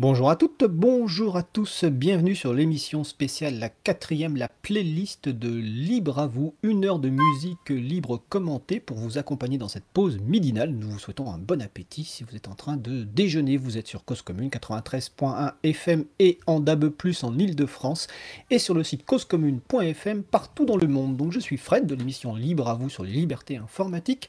Bonjour à toutes, bonjour à tous, bienvenue sur l'émission spéciale, la quatrième, la playlist de Libre à vous, une heure de musique libre commentée pour vous accompagner dans cette pause midinale. Nous vous souhaitons un bon appétit si vous êtes en train de déjeuner. Vous êtes sur Cause Commune 93.1 FM et en DAB+, en Ile-de-France et sur le site causecommune.fm partout dans le monde. Donc je suis Fred de l'émission Libre à vous sur les libertés informatiques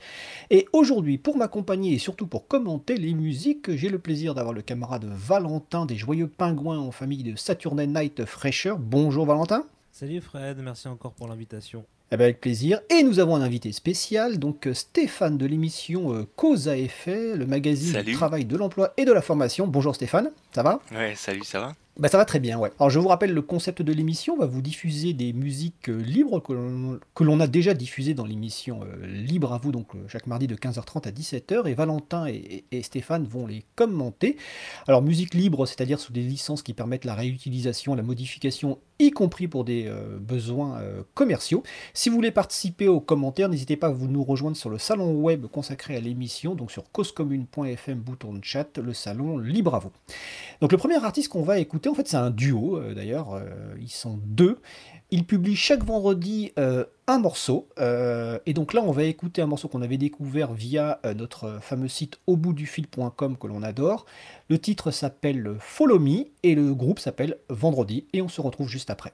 et aujourd'hui pour m'accompagner et surtout pour commenter les musiques, j'ai le plaisir d'avoir le camarade Valentin des Joyeux Pingouins en famille de Saturday Night Fresher. Bonjour Valentin. Salut Fred, merci encore pour l'invitation. Eh ben, avec plaisir. Et nous avons un invité spécial, donc euh, Stéphane de l'émission euh, Cause à effet, le magazine du travail, de l'emploi et de la formation. Bonjour Stéphane, ça va? Ouais, salut, ça va? Bah, ça va très bien, ouais. Alors je vous rappelle le concept de l'émission, on va vous diffuser des musiques euh, libres que l'on a déjà diffusées dans l'émission Libre à vous, donc chaque mardi de 15h30 à 17h, et Valentin et, et, Stéphane vont les commenter. Alors musique libre, c'est-à-dire sous des licences qui permettent la réutilisation, la modification, y compris pour des besoins commerciaux. Si vous voulez participer aux commentaires, n'hésitez pas à vous nous rejoindre sur le salon web consacré à l'émission, donc sur causecommune.fm, bouton de chat, le salon libre à vous. Donc le premier artiste qu'on va écouter, en fait c'est un duo euh, d'ailleurs, euh, ils sont deux. Ils publient chaque vendredi euh, un morceau. et donc là, on va écouter un morceau qu'on avait découvert via notre fameux site auboutdufil.com que l'on adore. Le titre s'appelle Follow Me et le groupe s'appelle Vendredi. Et on se retrouve juste après.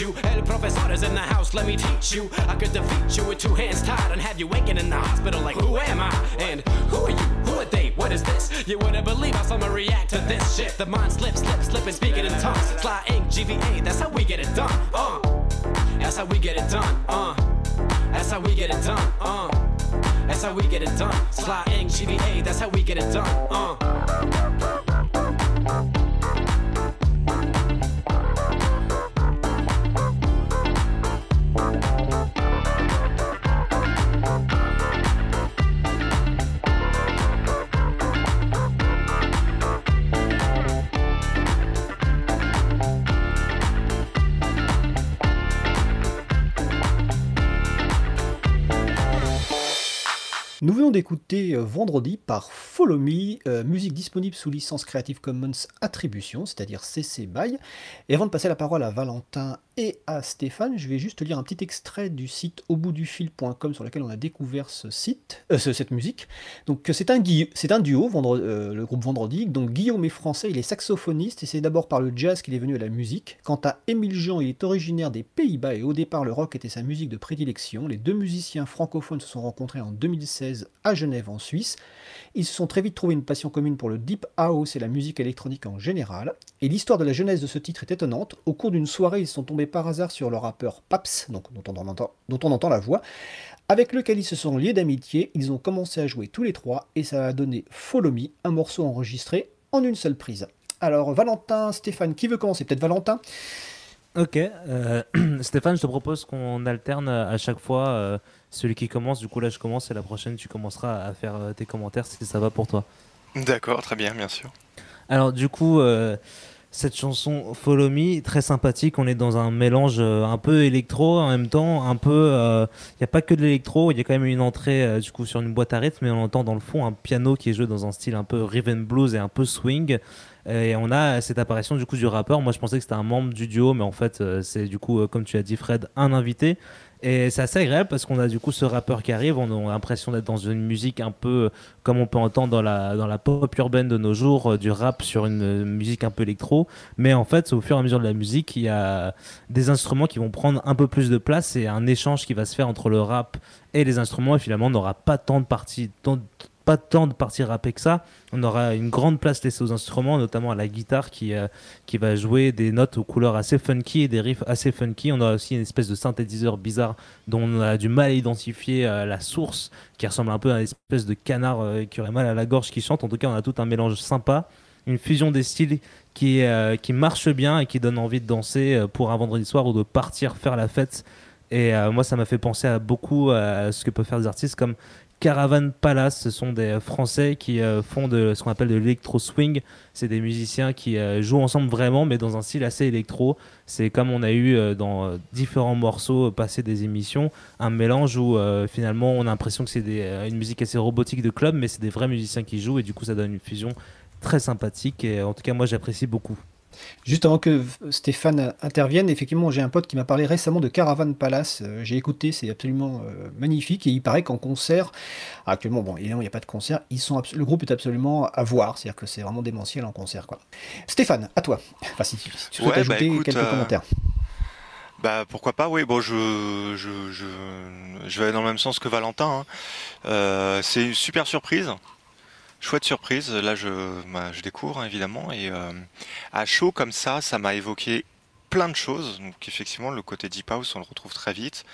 You. El professor is in the house, let me teach you. I could defeat you with two hands tied and have you waking in the hospital like, who am I? And who are you? Who are they? What is this? You wouldn't believe how someone react to this shit. The mind slips, slips, slipping, speaking in tongues. Fly ink, GVA, that's how we get it done. Uh, that's how we get it done. Uh, that's how we get it done. Uh, that's how we get it done. Sly ink, GVA, that's how we get it done. Uh. Nous venons d'écouter euh, Vendredi par Follow Me, euh, musique disponible sous licence Creative Commons Attribution, c'est-à-dire CC BY. Et avant de passer la parole à Valentin et à Stéphane, je vais juste lire un petit extrait du site auboutdufil.com sur lequel on a découvert ce site, euh, cette musique. Donc c'est un, c'est un duo, euh, le groupe Vendredi. Donc Guillaume est français, il est saxophoniste et c'est d'abord par le jazz qu'il est venu à la musique. Quant à Émile Jean, il est originaire des Pays-Bas et au départ le rock était sa musique de prédilection. Les deux musiciens francophones se sont rencontrés en 2016 à Genève en Suisse. Ils se sont très vite trouvé une passion commune pour le deep house et la musique électronique en général. Et l'histoire de la genèse de ce titre est étonnante. Au cours d'une soirée, ils sont tombés par hasard sur le rappeur Paps, dont, on entend, dont on entend la voix, avec lequel ils se sont liés d'amitié. Ils ont commencé à jouer tous les trois et ça a donné Follow Me, un morceau enregistré en une seule prise. Alors Valentin, Stéphane, qui veut commencer? Peut-être Valentin? Ok, euh, Stéphane, je te propose qu'on alterne à chaque fois euh, celui qui commence. Du coup, là, je commence et la prochaine, tu commenceras à faire euh, tes commentaires si ça va pour toi. D'accord, très bien, bien sûr. Alors, du coup, cette chanson Follow Me, très sympathique. On est dans un mélange un peu électro en même temps, un peu. Il n'y a pas que de l'électro, il y a quand même une entrée du coup sur une boîte à rythme, mais on entend dans le fond un piano qui est joué dans un style un peu rhythm blues et un peu swing. Et on a cette apparition du coup du rappeur. Moi, je pensais que c'était un membre du duo, mais en fait, euh, c'est du coup, euh, comme tu as dit, Fred, un invité. Et c'est assez agréable parce qu'on a du coup ce rappeur qui arrive, on a l'impression d'être dans une musique un peu euh, comme on peut entendre dans la, dans la pop urbaine de nos jours, du rap sur une musique un peu électro. Mais en fait, au fur et à mesure de la musique, il y a des instruments qui vont prendre un peu plus de place et un échange qui va se faire entre le rap et les instruments. Et finalement, on n'aura pas tant de parties, pas tant de parties rappées que ça. On aura une grande place laissée aux instruments, notamment à la guitare qui, euh, qui va jouer des notes aux couleurs assez funky et des riffs assez funky. On a aussi une espèce de synthétiseur bizarre dont on a du mal à identifier euh, la source, qui ressemble un peu à une espèce de canard euh, qui aurait mal à la gorge qui chante. En tout cas, on a tout un mélange sympa, une fusion des styles qui, qui marche bien et qui donne envie de danser pour un vendredi soir ou de partir faire la fête. Et moi, ça m'a fait penser à beaucoup à ce que peuvent faire des artistes comme Caravan Palace, ce sont des Français qui euh, font de ce qu'on appelle de l'électro swing. C'est des musiciens qui euh, jouent ensemble vraiment, mais dans un style assez électro. C'est comme on a eu euh, dans différents morceaux passés des émissions, un mélange où finalement on a l'impression que c'est une musique assez robotique de club, mais c'est des vrais musiciens qui jouent et du coup ça donne une fusion très sympathique. Et en tout cas, moi j'apprécie beaucoup. Juste avant que Stéphane intervienne, effectivement, j'ai un pote qui m'a parlé récemment de Caravan Palace. Euh, j'ai écouté, c'est absolument euh, magnifique. Et il paraît qu'en concert, actuellement, bon, évidemment, il n'y a pas de concert, ils sont le groupe est absolument à voir. C'est-à-dire que c'est vraiment démentiel en concert. Quoi. Stéphane, à toi. Enfin, si, tu souhaites bah, ajouter quelques euh, commentaires. Bah pourquoi pas, oui. Bon, je, je, je, je, vais dans le même sens que Valentin. Hein. c'est une super surprise. Chouette surprise, là je, bah, je découvre hein, évidemment et euh, à chaud comme ça, ça m'a évoqué plein de choses. Donc effectivement le côté deep house on le retrouve très vite.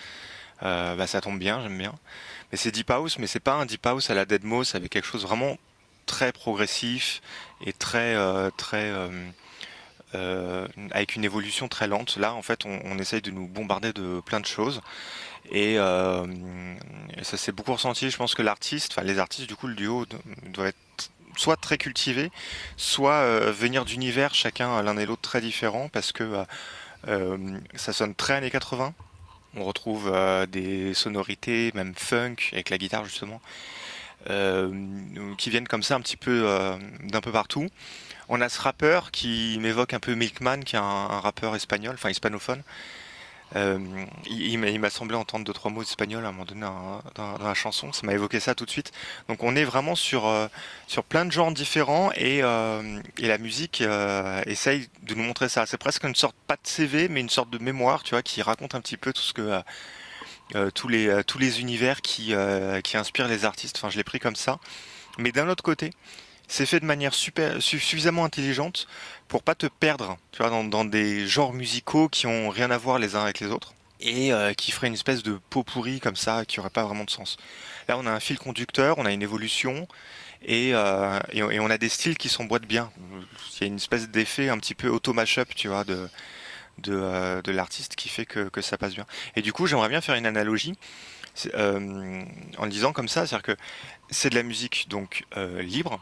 Euh, bah, ça tombe bien, j'aime bien. Mais c'est deep house, mais c'est pas un deep house à la Deadmau5 avec quelque chose vraiment très progressif et très euh, très avec une évolution très lente. Là en fait on, on essaye de nous bombarder de plein de choses. Euh, et, ça s'est beaucoup ressenti. Je pense que l'artiste, enfin les artistes, du coup, le duo doit être soit très cultivé, soit euh, venir d'univers chacun l'un et l'autre très différents, parce que euh, ça sonne très années 80. On retrouve des sonorités, même funk, avec la guitare justement, qui viennent comme ça un petit peu d'un peu partout. On a ce rappeur qui m'évoque un peu Milkman, qui est un rappeur espagnol, enfin hispanophone, euh, il, m'a semblé entendre deux trois mots d'espagnol à un moment donné dans, la chanson, ça m'a évoqué ça tout de suite. Donc on est vraiment sur euh, sur plein de genres différents et, euh, et la musique essaye de nous montrer ça. C'est presque une sorte pas de CV mais une sorte de mémoire, tu vois, qui raconte un petit peu tout ce que tous les tous les univers qui qui inspirent les artistes. Enfin, je l'ai pris comme ça. Mais d'un autre côté, c'est fait de manière suffisamment intelligente pour pas te perdre tu vois, dans, des genres musicaux qui ont rien à voir les uns avec les autres et euh, qui ferait une espèce de pot pourri comme ça qui aurait pas vraiment de sens. Là, on a un fil conducteur, on a une évolution et, euh, on a des styles qui s'emboîtent bien. Il y a une espèce d'effet un petit peu auto-mashup, tu vois, de, euh, l'artiste qui fait que, que, ça passe bien. Et du coup, j'aimerais bien faire une analogie en le disant comme ça, c'est-à-dire que c'est de la musique donc libre,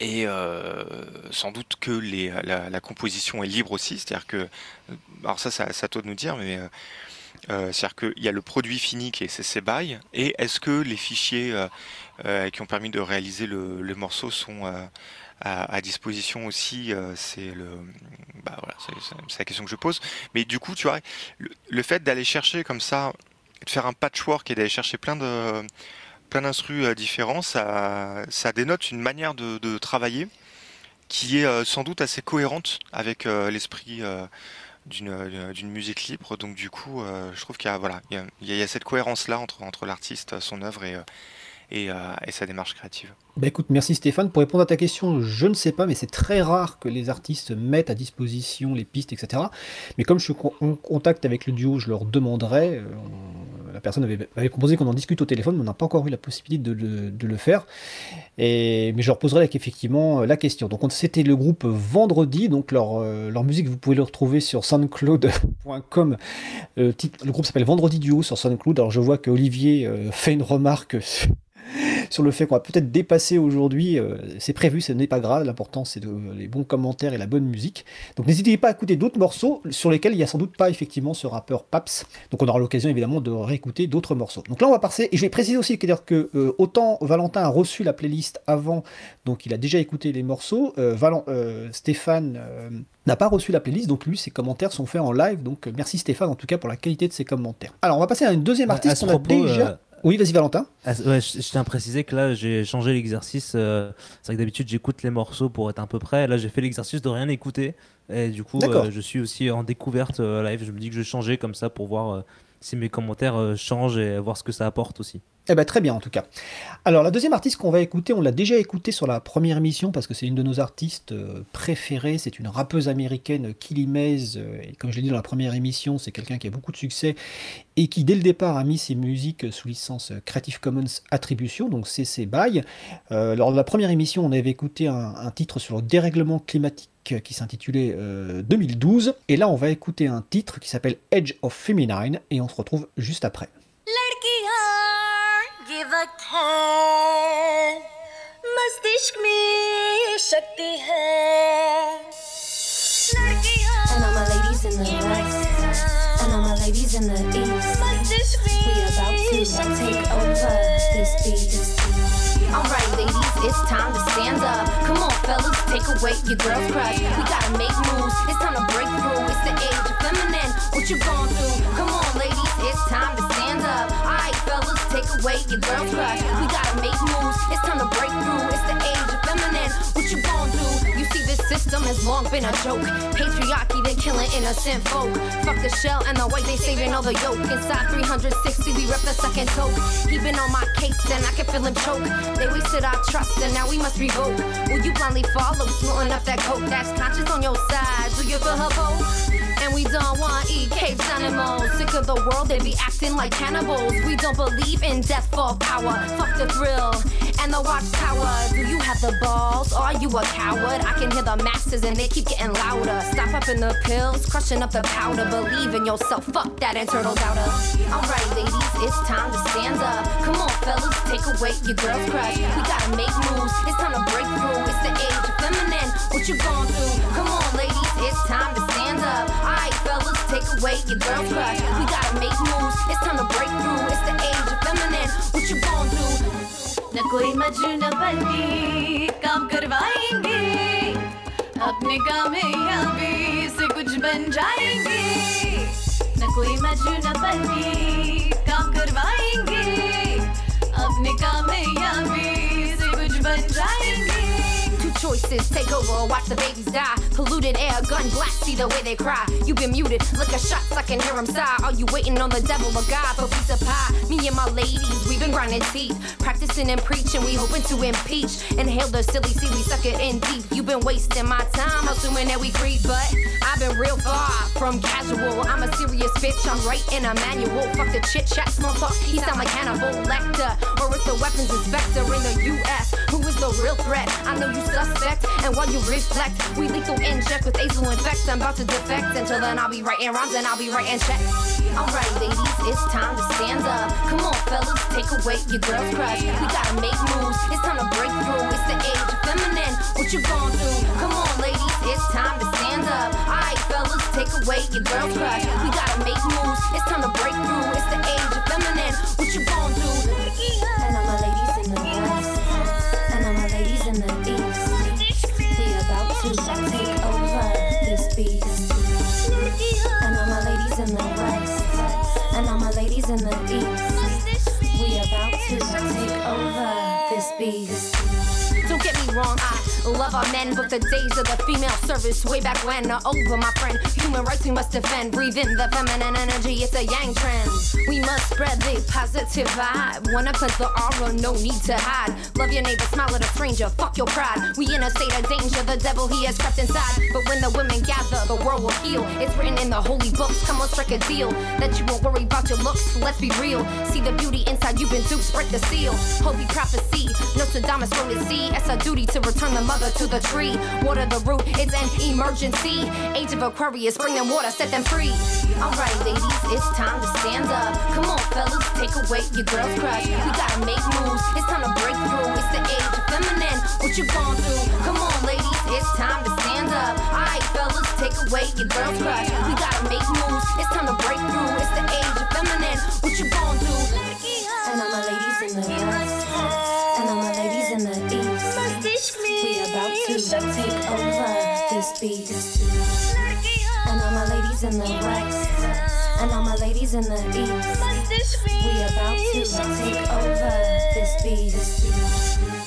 et euh, sans doute que la, composition est libre aussi, c'est-à-dire que, alors ça, ça, toi de nous dire, mais Euh, C'est-à-dire qu'il y a le produit fini qui est CC BY, et est-ce que les fichiers euh, euh, qui ont permis de réaliser le, morceau sont euh, à, disposition aussi euh, bah c'est- la question que je pose. Mais du coup, tu vois, le fait d'aller chercher comme ça, de faire un patchwork et d'aller chercher plein de plein d'instrus euh, différents, ça, ça dénote une manière de, travailler qui est euh, sans doute assez cohérente avec euh, l'esprit d'une musique libre. Donc du coup, je trouve qu'il y a voilà, il y cette cohérence là entre l'artiste, son œuvre et sa démarche créative. Bah écoute, merci Stéphane. Pour répondre à ta question, je ne sais pas, mais c'est très rare que les artistes mettent à disposition les pistes, etc. Mais comme je suis en contact avec le duo, je leur demanderai. Personne avait, proposé qu'on en discute au téléphone, mais on n'a pas encore eu la possibilité de, le- faire. Mais je leur poserai effectivement la question. Donc on- c'était le groupe Vendredi, donc leur, euh, leur musique, vous pouvez le retrouver sur soundcloud.com. Euh, le groupe s'appelle Vendredi Duo sur SoundCloud. Alors je vois que Olivier euh, fait une remarque le fait qu'on va peut-être dépasser aujourd'hui. euh, c'est prévu, ce n'est pas grave. L'important, c'est de- les bons commentaires et la bonne musique. Donc n'hésitez pas à écouter d'autres morceaux sur lesquels il n'y a sans doute pas effectivement ce rappeur Paps. Donc on aura l'occasion évidemment de réécouter d'autres morceaux. Donc là, on va passer. Et je vais préciser aussi que euh, autant Valentin a reçu la playlist avant, donc il a déjà écouté les morceaux. euh, Valen- euh, Stéphane. euh, n'a pas reçu la playlist, donc lui, ses commentaires sont faits en live. Donc euh, merci Stéphane en tout cas pour la qualité de ses commentaires. Alors on va passer à une deuxième artiste qu'on a déjà. Oui, vas-y Valentin. Ah, ouais, je, je tiens à préciser que là, j'ai changé l'exercice. euh, c'est vrai que d'habitude, j'écoute les morceaux pour être à peu près. Là, j'ai fait l'exercice de rien écouter. Et du coup, euh, je suis aussi en découverte euh, live. Je me dis que je vais changer comme ça pour voir si mes commentaires euh, changent et voir ce que ça apporte aussi. Eh ben, très bien en tout cas. Alors la deuxième artiste qu'on va écouter, on l'a déjà écoutée sur la première émission parce que c'est une de nos artistes euh, préférées. C'est une rappeuse américaine, Killy Mays. euh, comme je l'ai dit dans la première émission, c'est quelqu'un qui a beaucoup de succès et qui dès le départ a mis ses musiques sous licence Creative Commons Attribution, donc CC BY. Lors de la première émission, on avait écouté un titre sur le dérèglement climatique qui s'intitulait euh, 2012. Et là, on va écouter un titre qui s'appelle Edge of Feminine et on se retrouve juste après. Alright, ladies, it's time to stand up. Come on, fellas, take away your girl's crush. We gotta make moves. It's time to break through. It's the age of feminine. What you gonna do? Come on, ladies, it's time to stand up. Alright, fellas, take away your girl crush. We gotta make moves. It's time to break through. It's the age of feminine. What you gonna do? You see, this system has long been a joke. Patriarchy, they're killing innocent folk. Fuck the shell and the white, they saving all the yolk. Inside 360, we rep the second toke. He been on my case and I can feel him choke. They wasted our trust and now we must revoke. Will you blindly follow, snorting up that coke? That's conscious on your side. Do you feel her vote? And we don't want caged animals. Sick of the world, they be acting like cannibals. We don't believe in death for power. Fuck the thrill and the watchtower. Do you have the balls? Are you a coward? I can hear the masses and they keep getting louder. Stop in the pills, crushing up the powder. Believe in yourself. Fuck that internal doubter. Alright, ladies, it's time to stand up. Come on, fellas, take away your girl's crush. We gotta make moves. It's time to break through. It's the age of feminine. What you gonna do? Come on, ladies, it's time to stand up. Alright, fellas, take away your girl's crush. We gotta make moves. It's time to break through. It's the age of feminine. What you gonna do? न कोई मजनू बनी काम करवाएँगे अपने कामयाबी से कुछ बन जाएँगे न कोई मजनू बनी काम करवाएँगे अपने कामयाबी choices, take over watch the babies die. Polluted air, gun blast, see the way they cry. You've been muted, look at shots, I can hear them sigh. Are you waiting on the devil or God for piece of pie? Me and my ladies, we've been grinding teeth. Practicing and preaching, we hoping to impeach. Inhale the silly sea, we suck it in deep. You've been wasting my time, assuming that we creep, but I've been real far from casual. I'm a serious bitch, I'm writing a manual. Fuck the chit chat, small talk, he sound like Hannibal Lecter. Or it's the weapons inspector in the US. Who is the real threat? I know you suspect, and while you reflect, we lethal inject with azul infect. I'm about to defect. Until then, I'll be writing rhymes and I'll be writing checks. Alright, ladies, it's time to stand up. Come on, fellas, take away your girl's crush. We gotta make moves. It's time to break through. It's the age of feminine. What you gonna do? Come on, ladies, it's time to stand up. Alright, fellas, take away your girl's crush. We gotta make moves. It's time to break through. It's the age of feminine. What you gon' do? Don't get me wrong, I love our men, but the days of the female service way back when are over, my friend. Human rights we must defend. Breathe in the feminine energy, it's a yang trend. We must spread the positive vibe. Wanna cleanse the aura, no need to hide. Love your neighbor, smile at a stranger, fuck your pride. We in a state of danger, the devil he has crept inside. But when the women gather, the world will heal. It's written in the holy books, come on, strike a deal. That you won't worry about your looks, let's be real. See the beauty inside, you've been duped, break the seal. Holy prophecy, Nostradamus wrote it, see. It's a duty to return the mother to the tree. Water the root, it's an emergency. Age of Aquarius, bring them water, set them free. Alright, ladies, it's time to stand up. Come on, fellas, take away your girl's crush. We gotta make moves, it's time to break through. It's the age of feminine, what you gon' do? Come on, ladies, it's time to stand up. Alright, fellas, take away your girl's crush. We gotta make moves, it's time to break through. It's the age of feminine, what you gon' do? And all my ladies in the and all my ladies in the. We about to take over this. And all my ladies in the and all my ladies in the east. We about to take over this beat.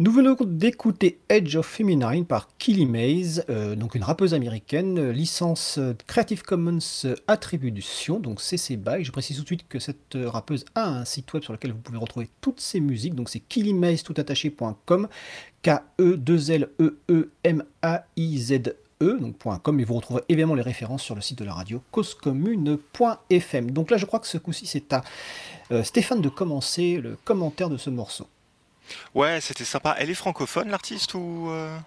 Nous venons d'écouter Edge of Feminine par Killy Maze, euh, donc une rappeuse américaine, euh, licence euh, Creative Commons Attribution, donc CC BY. Je précise tout de suite que cette rappeuse a un site web sur lequel vous pouvez retrouver toutes ses musiques, donc c'est toutattaché.com, K-E-2-L-E-E-M-A-I-Z-E, donc .com, et vous retrouverez évidemment les références sur le site de la radio causecommune.fm. Donc là, je crois que ce coup-ci, c'est à Stéphane de commencer le commentaire de ce morceau. Ouais, c'était sympa. Elle est francophone, l'artiste, ou... euh,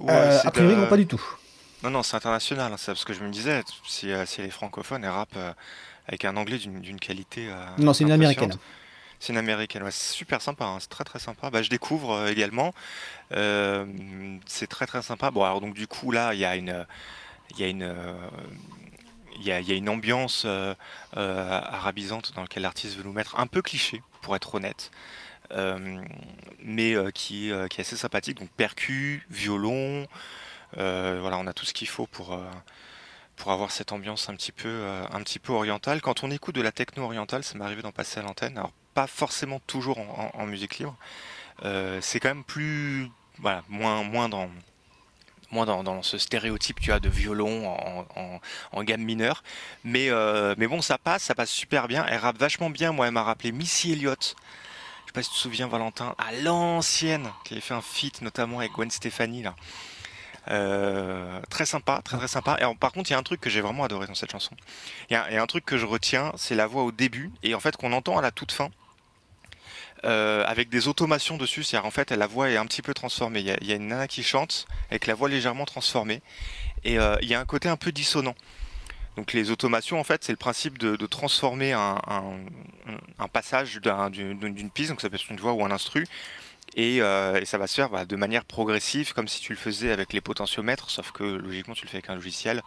Euh, euh, a priori, de- non, pas du tout. Non, non, c'est international, hein, c'est parce que je me disais, si, euh, si elle est francophone, elle rappe avec un anglais d'une qualité. Non, c'est une américaine. C'est une américaine, ouais, c'est super sympa, hein, c'est très très sympa. Bah, je découvre euh, également, Euh, c'est très très sympa. Bon, alors donc du coup là, il y a une, il y a une, il y a, il y a une ambiance euh, arabisante dans laquelle l'artiste veut nous mettre, un peu cliché, pour être honnête, mais euh, qui, euh, qui est assez sympathique. Donc percu, violon, euh, voilà, on a tout ce qu'il faut pour. euh, pour avoir cette ambiance un petit peu, euh, un petit peu orientale. Quand on écoute de la techno orientale, ça m'est arrivé d'en passer à l'antenne. Alors pas forcément toujours en, musique libre. Euh, c'est quand même plus, voilà, moins, moins dans, moins dans, dans ce stéréotype tu as de violon en, gamme mineure. Mais, euh, mais bon, ça passe, ça passe super bien. Elle rappe vachement bien. Moi, elle m'a rappelé Missy Elliott. Je sais pas si tu te souviens, Valentin, à l'ancienne, qui avait fait un feat notamment avec Gwen Stefani là. Euh, très sympa, très très sympa. Et par contre, il y a un truc que j'ai vraiment adoré dans cette chanson. Il y, a un truc que je retiens, c'est la voix au début et en fait qu'on entend à la toute fin. euh, avec des automations dessus, c'est-à-dire en fait la voix est un petit peu transformée. Il y, a, il y a une nana qui chante avec la voix légèrement transformée et euh, il y a un côté un peu dissonant. Donc les automations en fait c'est le principe de, transformer un, passage d'un- d'une piste, donc ça peut être une voix ou un instru, et, euh, et ça va se faire bah, de manière progressive, comme si tu le faisais avec les potentiomètres, sauf que logiquement tu le fais avec un logiciel,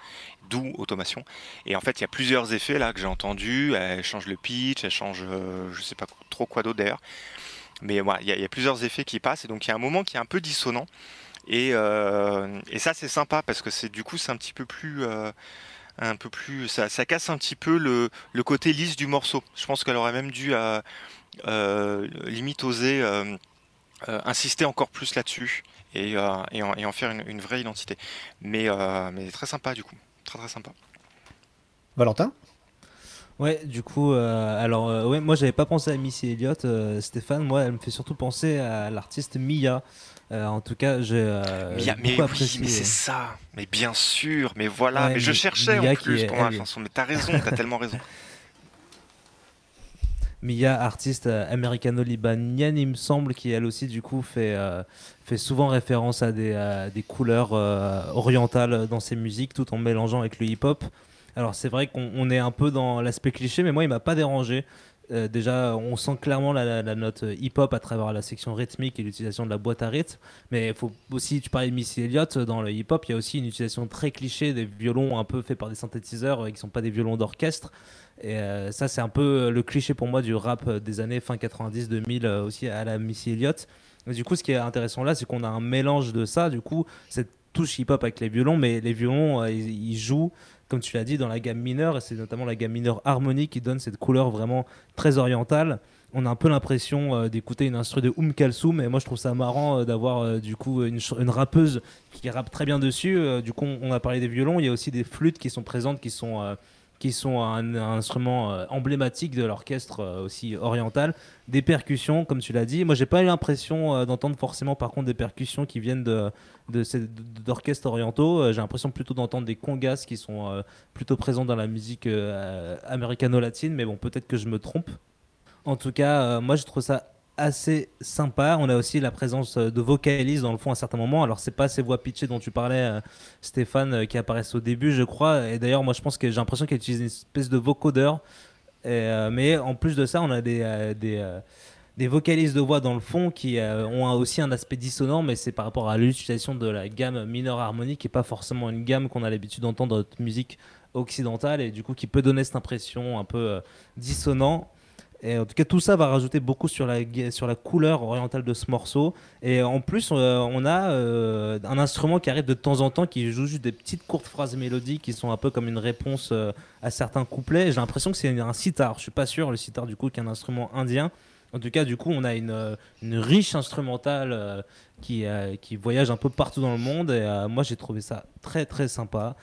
d'où automation. Et en fait, il y a plusieurs effets là que j'ai entendus. Elle change le pitch, elle change, euh, je sais pas trop quoi d'autre d'ailleurs. Mais voilà, il y, a- plusieurs effets qui passent, et donc il y a un moment qui est un peu dissonant. Et, euh, et ça, c'est sympa parce que c'est du coup, c'est un petit peu plus. Un peu plus, ça, casse un petit peu le, côté lisse du morceau. Je pense qu'elle aurait même dû euh, euh, limite oser euh, insister encore plus là-dessus et, en, faire une, vraie identité. Mais, mais très sympa du coup, très très sympa. Valentin? Ouais, du coup, euh, alors, euh, ouais, moi j'avais pas pensé à Missy Elliott, euh, Stéphane. Moi, elle me fait surtout penser à l'artiste Mia. Euh, en tout cas, j'ai euh, Mia- mais oui, mais c'est ça. Mais bien sûr, mais voilà. Ouais, mais je cherchais Mia en plus est- pour est- chanson. Mais t'as raison, t'as tellement raison. Mia, artiste américano-libanienne, il me semble, qui elle aussi, du coup, fait, euh, fait souvent référence à des, à des couleurs euh, orientales dans ses musiques, tout en mélangeant avec le hip-hop. Alors, c'est vrai qu'on on est un peu dans l'aspect cliché, mais moi, il m'a pas dérangé. Euh, déjà, on sent clairement la, note hip-hop à travers la section rythmique et l'utilisation de la boîte à rythme. Mais faut aussi, tu parlais de Missy Elliott, dans le hip-hop, il y a aussi une utilisation très cliché des violons un peu faits par des synthétiseurs euh, qui ne sont pas des violons d'orchestre. Et euh, ça, c'est un peu euh, le cliché pour moi du rap euh, des années fin 90-2000 euh, aussi à la Missy Elliott. Et du coup, ce qui est intéressant là, c'est qu'on a un mélange de ça, du coup, cette touche hip-hop avec les violons, mais les violons, euh, ils jouent, comme tu l'as dit, dans la gamme mineure, et c'est notamment la gamme mineure harmonique qui donne cette couleur vraiment très orientale. On a un peu l'impression euh, d'écouter une instru de Oum Kalsoum, et moi je trouve ça marrant euh, d'avoir euh, du coup une, rappeuse qui rappe très bien dessus. Du coup, on, a parlé des violons, il y a aussi des flûtes qui sont présentes, qui sont qui sont un, instrument euh, emblématique de l'orchestre euh, aussi oriental. Des percussions, comme tu l'as dit. Moi, j'ai pas eu l'impression euh, d'entendre forcément, par contre, des percussions qui viennent de, d'orchestres orientaux. J'ai l'impression plutôt d'entendre des congas qui sont plutôt présents dans la musique américano-latine, mais bon, peut-être que je me trompe. En tout cas, moi, je trouve ça assez sympa. On a aussi la présence euh, de vocalistes dans le fond à certains moments. Alors, c'est pas ces voix pitchées dont tu parlais, euh, Stéphane, euh, qui apparaissent au début, je crois. Et d'ailleurs, moi, je pense que j'ai l'impression qu'elle utilise une espèce de vocodeur. Mais en plus de ça, on a des, des, vocalistes de voix dans le fond qui ont aussi un aspect dissonant, mais c'est par rapport à l'utilisation de la gamme mineure harmonique et pas forcément une gamme qu'on a l'habitude d'entendre dans notre musique occidentale et du coup qui peut donner cette impression un peu dissonant. Et en tout cas, tout ça va rajouter beaucoup sur la, sur la couleur orientale de ce morceau. Et en plus, euh, on a euh, un instrument qui arrive de temps en temps, qui joue juste des petites courtes phrases mélodiques qui sont un peu comme une réponse euh, à certains couplets. J'ai l'impression que c'est un sitar. Je suis pas sûr, le sitar, du coup, qui est un instrument indien. En tout cas, du coup, on a une, euh, une riche instrumentale euh, qui, euh, qui voyage un peu partout dans le monde. Et euh, moi, j'ai trouvé ça très, très sympa.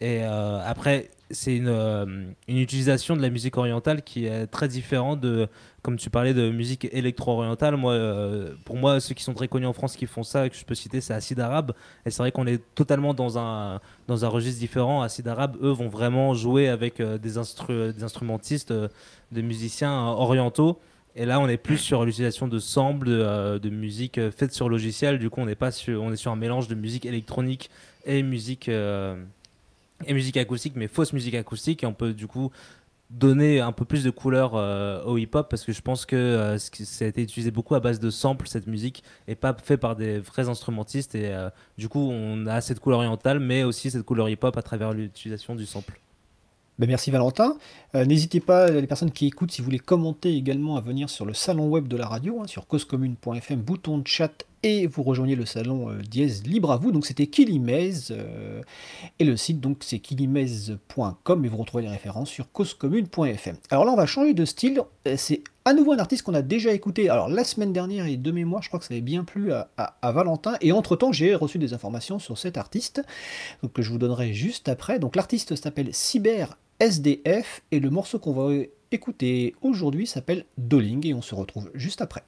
Et euh, après, c'est une, euh, une utilisation de la musique orientale qui est très différente de, comme tu parlais de musique électro-orientale. Moi, euh, pour moi, ceux qui sont très connus en France qui font ça, que je peux citer, c'est Acid Arabe. Et c'est vrai qu'on est totalement dans un, dans un registre différent. Acid Arabe, eux, vont vraiment jouer avec des, instru- des instrumentistes, des musiciens orientaux. Et là, on est plus sur l'utilisation de samples, de, de musique faite sur logiciel. Du coup, on est pas sur, on est sur un mélange de musique électronique et musique et musique acoustique, mais fausse musique acoustique. Et on peut du coup donner un peu plus de couleur euh, au hip-hop parce que je pense que euh, ça a été utilisé beaucoup à base de samples cette musique et pas fait par des vrais instrumentistes et euh, du coup on a cette couleur orientale mais aussi cette couleur hip-hop à travers l'utilisation du sample. Ben, merci Valentin. N'hésitez pas, les personnes qui écoutent, si vous voulez commenter également, à venir sur le salon web de la radio, hein, sur causecommune.fm, bouton de chat, et vous rejoignez le salon euh, dièse libre à vous. Donc c'était Kilimez, euh, et le site donc c'est kilimez.com, et vous retrouvez les références sur causecommune.fm. Alors là, on va changer de style. Euh, C'est à nouveau un artiste qu'on a déjà écouté. Alors la semaine dernière et de mémoire, je crois que ça avait bien plu à, à- Valentin. Et entre-temps, j'ai reçu des informations sur cet artiste, donc que je vous donnerai juste après. Donc l'artiste s'appelle Cyber SDF et le morceau qu'on va écouter aujourd'hui s'appelle Dolling et on se retrouve juste après.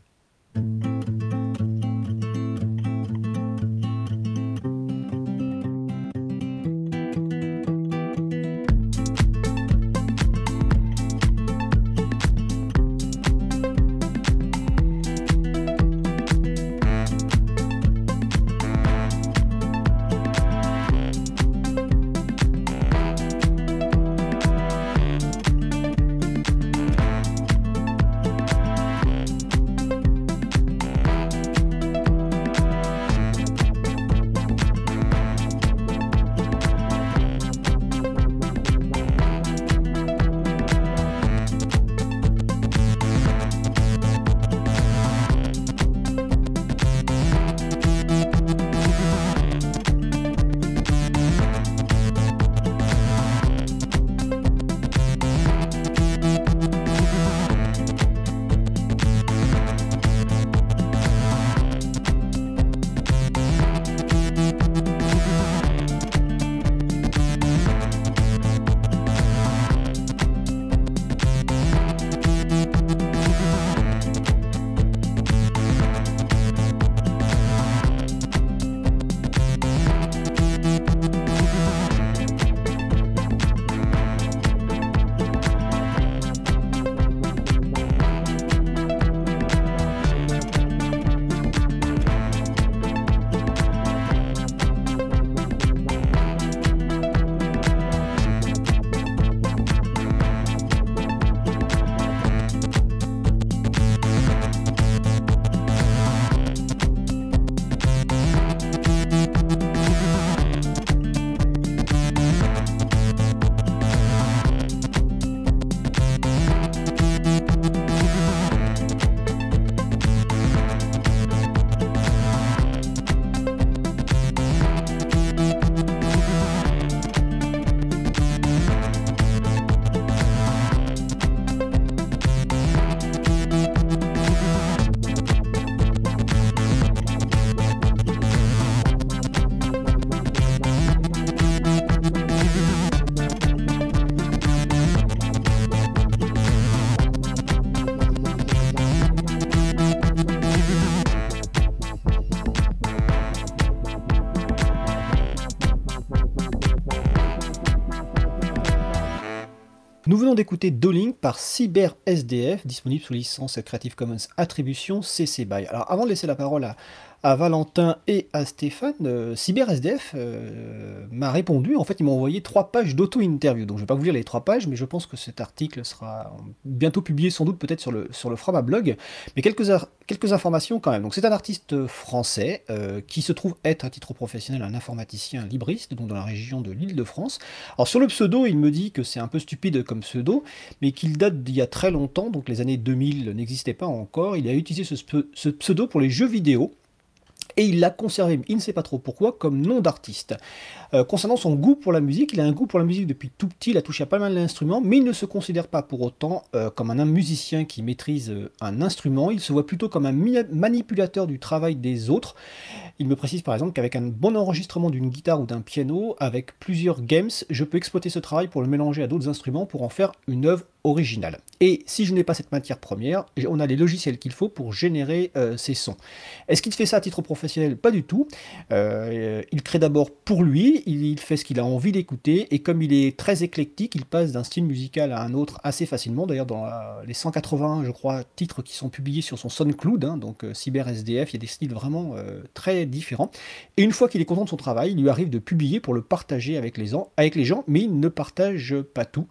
D'écouter Dolling par Cyber SDF, disponible sous licence Creative Commons Attribution CC BY. Alors avant de laisser la parole à, à Valentin et à Stéphane, euh, CyberSDF euh, m'a répondu. En fait, ils m'ont envoyé trois pages d'auto-interview. Donc, je ne vais pas vous lire les trois pages, mais je pense que cet article sera bientôt publié, sans doute peut-être sur le, sur le Frama blog. Mais quelques, quelques informations quand même. Donc, c'est un artiste français euh, qui se trouve être à titre professionnel un informaticien libriste, donc dans la région de l'Île-de-France. Alors, sur le pseudo, il me dit que c'est un peu stupide comme pseudo, mais qu'il date d'il y a très longtemps, donc les années 2000 n'existaient pas encore. Il a utilisé ce pseudo pour les jeux vidéo et il l'a conservé, il ne sait pas trop pourquoi, comme nom d'artiste. Euh, concernant son goût pour la musique, il a un goût pour la musique depuis tout petit, il a touché à pas mal d'instruments, mais il ne se considère pas pour autant euh, comme un, musicien qui maîtrise euh, un instrument, il se voit plutôt comme un manipulateur du travail des autres. Il me précise par exemple qu'avec un bon enregistrement d'une guitare ou d'un piano, avec plusieurs games, je peux exploiter ce travail pour le mélanger à d'autres instruments pour en faire une œuvre originale. Et si je n'ai pas cette matière première, on a les logiciels qu'il faut pour générer ces sons. Est-ce qu'il fait ça à titre professionnel Pas du tout. il crée d'abord pour lui, il fait ce qu'il a envie d'écouter, et comme il est très éclectique, il passe d'un style musical à un autre assez facilement. D'ailleurs, dans les 180, je crois, titres qui sont publiés sur son SoundCloud, hein, donc euh, Cyber SDF, il y a des styles vraiment euh, très différents. Et une fois qu'il est content de son travail, il lui arrive de publier pour le partager avec les, avec les gens, mais il ne partage pas tout.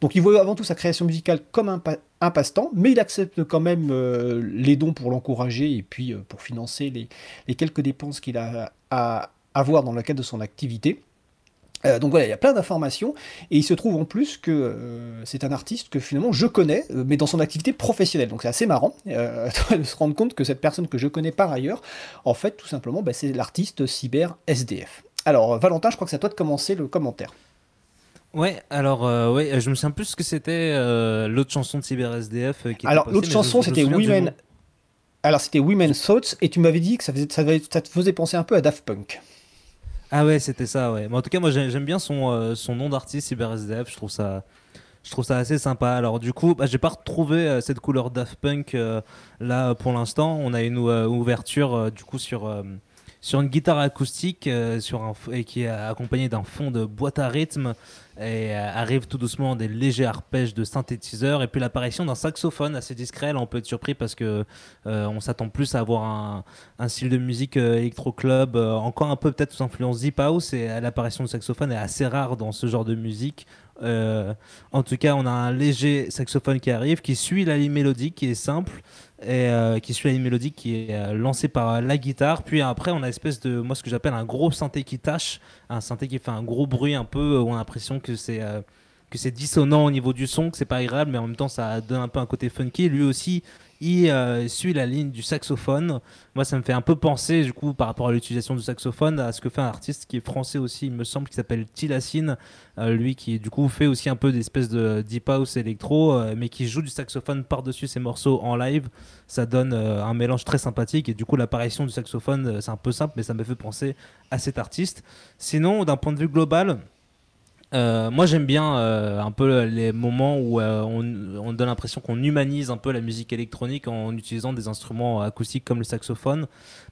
Donc il voit avant tout sa création musicale comme un, un passe-temps, mais il accepte quand même euh, les dons pour l'encourager et puis pour financer les, quelques dépenses qu'il a à avoir dans le cadre de son activité. Euh, donc voilà, il y a plein d'informations, et il se trouve en plus que euh, c'est un artiste que finalement je connais, euh, mais dans son activité professionnelle. Donc c'est assez marrant de se rendre compte que cette personne que je connais par ailleurs, en fait, tout simplement, bah, c'est l'artiste cyber SDF. Alors Valentin, je crois que c'est à toi de commencer le commentaire. Ouais, alors ouais, je me souviens plus ce que c'était l'autre chanson de Cyber SDF. qui alors l'autre chanson c'était Women. Alors c'était Women's Thoughts, et tu m'avais dit que ça, faisait, ça, ça te faisait penser un peu à Daft Punk. Ah ouais, c'était ça, ouais. Mais en tout cas, moi j'aime bien son, euh, son nom d'artiste, CyberSDF. Je trouve ça. Je trouve ça assez sympa. Alors du coup, bah, j'ai pas retrouvé euh, cette couleur Daft Punk euh, là pour l'instant. On a une ouverture du coup sur sur une guitare acoustique sur un, et qui est accompagnée d'un fond de boîte à rythme et arrive tout doucement des légers arpèges de synthétiseur et puis l'apparition d'un saxophone assez discret. Là, on peut être surpris parce que euh, on s'attend plus à avoir un, style de musique euh, électro-club, euh, encore un peu peut-être sous influence deep house et l'apparition du saxophone est assez rare dans ce genre de musique. En tout cas, on a un léger saxophone qui arrive, qui suit la ligne mélodique, qui est simple, et qui suit la ligne mélodique qui est lancée par la guitare. Puis après, on a une espèce de, moi, ce que j'appelle un gros synthé qui tâche, un synthé qui fait un gros bruit un peu, où on a l'impression que c'est euh, que c'est dissonant au niveau du son, que c'est pas agréable, mais en même temps ça donne un peu un côté funky. Lui aussi, il euh, suit la ligne du saxophone. Moi, ça me fait un peu penser, du coup, par rapport à l'utilisation du saxophone, à ce que fait un artiste qui est français aussi, il me semble, qui s'appelle Tilassine. Euh, lui, qui du coup fait aussi un peu d'espèce de deep house électro, euh, mais qui joue du saxophone par-dessus ses morceaux en live. Ça donne un mélange très sympathique. Et du coup, l'apparition du saxophone, c'est un peu simple, mais ça me fait penser à cet artiste. Sinon, d'un point de vue global, euh, moi j'aime bien euh, un peu les moments où euh, on, on, donne l'impression qu'on humanise un peu la musique électronique en utilisant des instruments acoustiques comme le saxophone.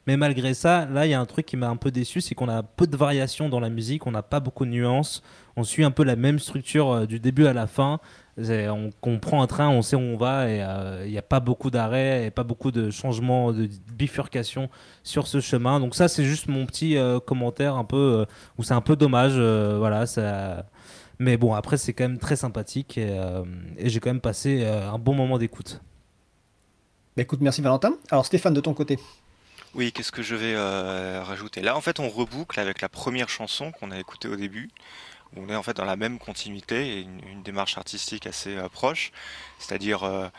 Mais malgré ça, là il y a un truc qui m'a un peu déçu, c'est qu'on a peu de variations dans la musique, on n'a pas beaucoup de nuances, on suit un peu la même structure du début à la fin. On, on, prend un train, on sait où on va et il n'y a pas beaucoup d'arrêts et pas beaucoup de changements, de bifurcation sur ce chemin. Donc ça c'est juste mon petit commentaire un peu où c'est un peu dommage. voilà, ça mais bon, après, c'est quand même très sympathique et, euh, j'ai quand même passé euh, un bon moment d'écoute. Bah, écoute, merci Valentin. Alors Stéphane, de ton côté Oui, qu'est-ce que je vais euh, rajouter? Là, en fait, on reboucle avec la première chanson qu'on a écoutée au début. On est en fait dans la même continuité et une, démarche artistique assez proche, c'est-à-dire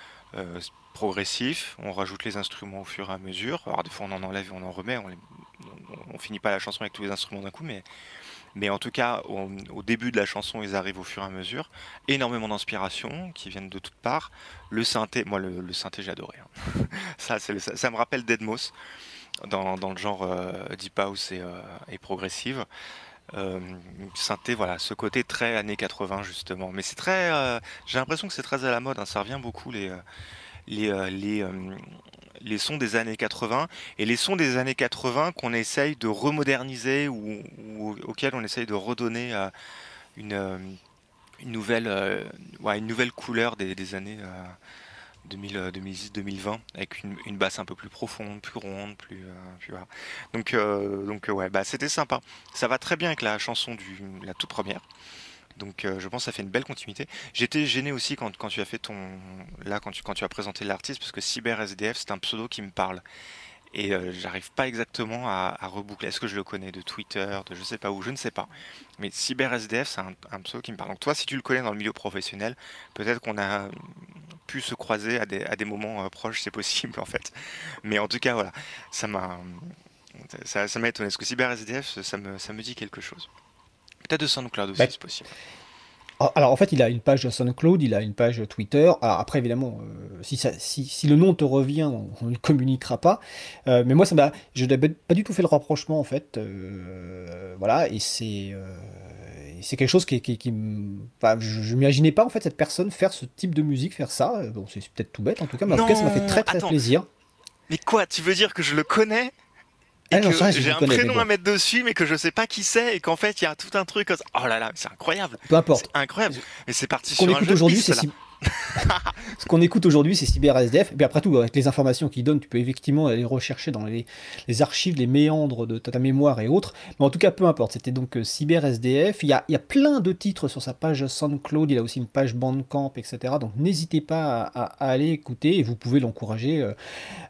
progressif. On rajoute les instruments au fur et à mesure. Alors des fois, on en enlève et on en remet. On, finit pas la chanson avec tous les instruments d'un coup, mais en tout cas, au, début de la chanson, ils arrivent au fur et à mesure. Énormément d'inspiration qui viennent de toutes parts. Le synthé, moi le, synthé j'ai adoré. Hein. ça, me rappelle Deadmos dans, dans le genre euh, deep house et, euh, progressive. Euh, synthé, voilà, ce côté très années 80 justement. Mais c'est très, j'ai l'impression que c'est très à la mode. Hein. ça revient beaucoup les les, les, les sons des années 80 et les sons des années 80 qu'on essaye de remoderniser ou, auxquels on essaye de redonner euh, une, euh, une nouvelle, euh, ouais, une nouvelle couleur des, des années euh, 2000, euh, 2010-2020 avec une, une basse un peu plus profonde, plus ronde, plus, euh, plus voilà. Donc, euh, donc euh, ouais, bah c'était sympa. Ça va très bien avec la chanson du la toute première. Donc euh, je pense que ça fait une belle continuité. J'étais gêné aussi quand, quand tu as fait ton là quand tu quand tu as présenté l'artiste parce que Cyber SDF c'est un pseudo qui me parle et euh, j'arrive pas exactement à, à reboucler. Est-ce que je le connais de Twitter, de je sais pas où, je ne sais pas. Mais Cyber SDF c'est un, un pseudo qui me parle. Donc toi si tu le connais dans le milieu professionnel, peut-être qu'on a pu se croiser à des, à des moments euh, proches, c'est possible en fait. Mais en tout cas voilà, ça m'a ça, ça m'a étonné. Parce que Cyber SDF ça me, ça me dit quelque chose. Peut-être de SoundCloud aussi, Bah, c'est possible. Ah, Alors en fait, il a une page SoundCloud, il a une page Twitter. Alors après, évidemment, euh, si, ça, si, si le nom te revient, on on ne le communiquera pas. Euh, mais moi, ça m'a, je n'avais pas du tout fait le rapprochement en fait. Euh, voilà, et c'est, c'est quelque chose qui, qui, je, je m'imaginais pas en fait cette personne faire ce type de musique, faire ça. Bon, c'est peut-être tout bête en tout cas, mais en tout cas, ça m'a fait très très attends. plaisir. Mais quoi, tu veux dire que je le connais? Et Ah, que je j'ai un prénom à mettre dessus, mais que je sais pas qui c'est, et qu'en fait il y a tout un truc. Oh là là, c'est incroyable, Peu importe. c'est incroyable. Mais c'est parti qu'on sur un jeu aujourd'hui, c'est ce qu'on écoute aujourd'hui, c'est Cyber SDF. Et puis après tout, avec les informations qu'il donne, tu peux effectivement aller rechercher dans les, archives, les méandres de ta mémoire et autres. Mais en tout cas, peu importe. C'était donc euh, Cyber SDF. Il y a, il y a plein de titres sur sa page SoundCloud. Il a aussi une page Bandcamp, etc. Donc n'hésitez pas à, aller écouter et vous pouvez l'encourager euh,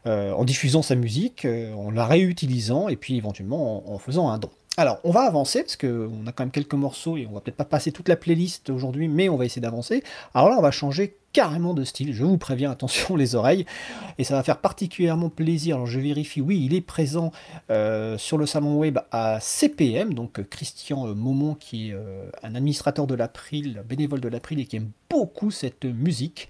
euh, en diffusant sa musique, en la réutilisant et puis éventuellement en, en faisant un don. Alors, on va avancer parce qu'on a quand même quelques morceaux et on va peut-être pas passer toute la playlist aujourd'hui, mais on va essayer d'avancer. Alors là, on va changer carrément de style, je vous préviens, attention les oreilles, et ça va faire particulièrement plaisir. Alors je vérifie, oui, il est présent euh, sur le salon web à CPM, donc euh, Christian euh, Momon, qui est euh, un administrateur de l'April, bénévole de l'April, et qui aime beaucoup cette musique.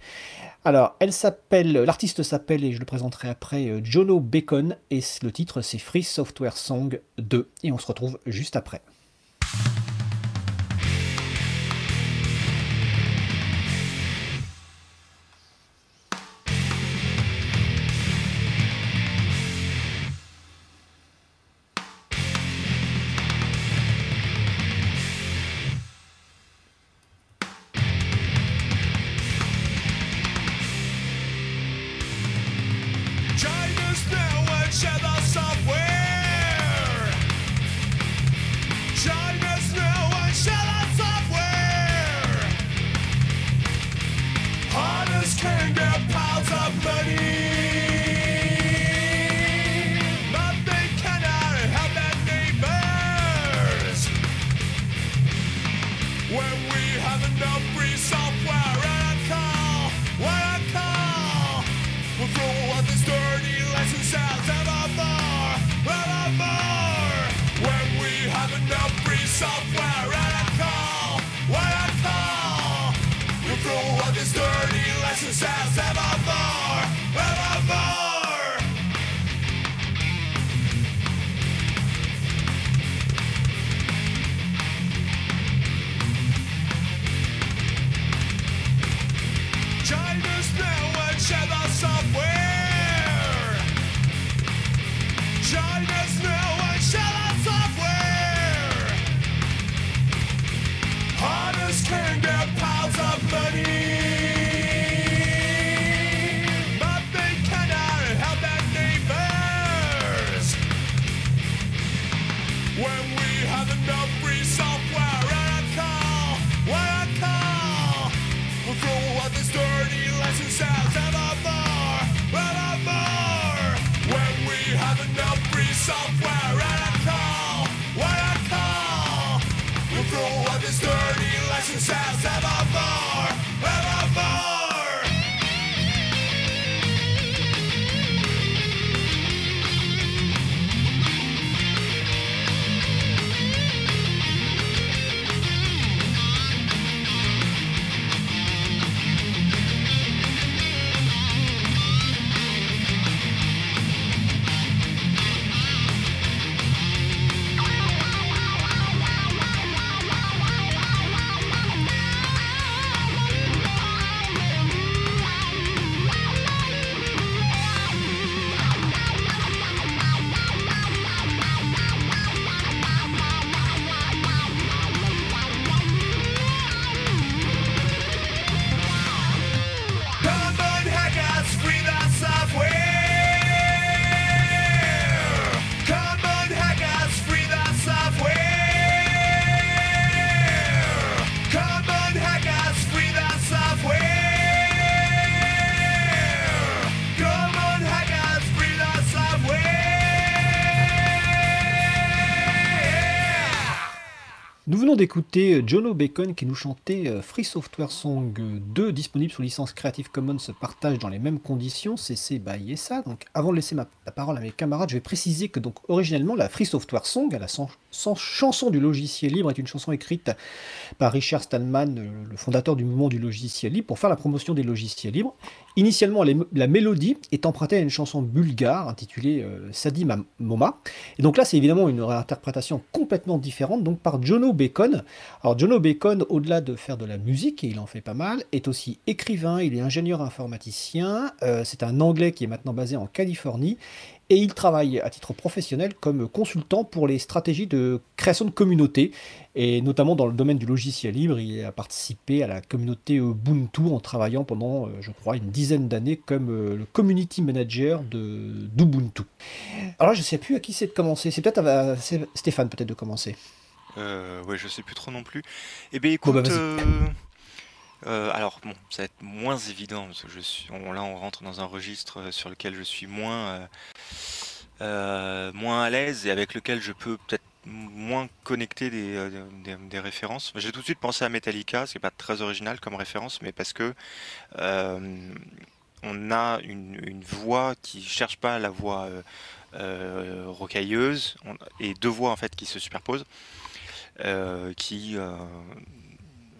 Alors, elle s'appelle, l'artiste s'appelle, et je le présenterai après, euh, Jono Bacon, et le titre c'est Free Software Song 2, et on se retrouve juste après. D'écouter euh, Jono Bacon qui nous chantait euh, Free Software Song 2, disponible sous licence Creative Commons, partage dans les mêmes conditions, CC by SA. Donc, avant de laisser ma, la parole à mes camarades, je vais préciser que donc originellement la Free Software Song, la chanson du logiciel libre, est une chanson écrite par Richard Stallman, euh, le fondateur du mouvement du logiciel libre, pour faire la promotion des logiciels libres. Initialement, la mélodie est empruntée à une chanson bulgare intitulée euh, Sadi Ma- Moma. Et donc là, c'est évidemment une réinterprétation complètement différente, donc par Jono Bacon. Alors Jono Bacon, au-delà de faire de la musique, et il en fait pas mal, est aussi écrivain, il est ingénieur informaticien, euh, c'est un Anglais qui est maintenant basé en Californie, et il travaille à titre professionnel comme consultant pour les stratégies de création de communautés, et notamment dans le domaine du logiciel libre, il a participé à la communauté Ubuntu en travaillant pendant, euh, je crois, une dizaine d'années comme euh, le community manager d'Ubuntu. Alors là, je ne sais plus à qui c'est de commencer, c'est peut-être à, Stéphane peut-être de commencer. Euh, ouais, je sais plus trop non plus. Eh bien, écoute, bah, euh, euh, alors bon, ça va être moins évident parce que je suis, là, on rentre dans un registre euh, sur lequel je suis moins, euh, moins à l'aise et avec lequel je peux peut-être moins connecter des, des, références. J'ai tout de suite pensé à Metallica, ce qui n'est pas très original comme référence, mais parce que on a une, voix qui cherche pas la voix rocailleuse et deux voix en fait qui se superposent qui,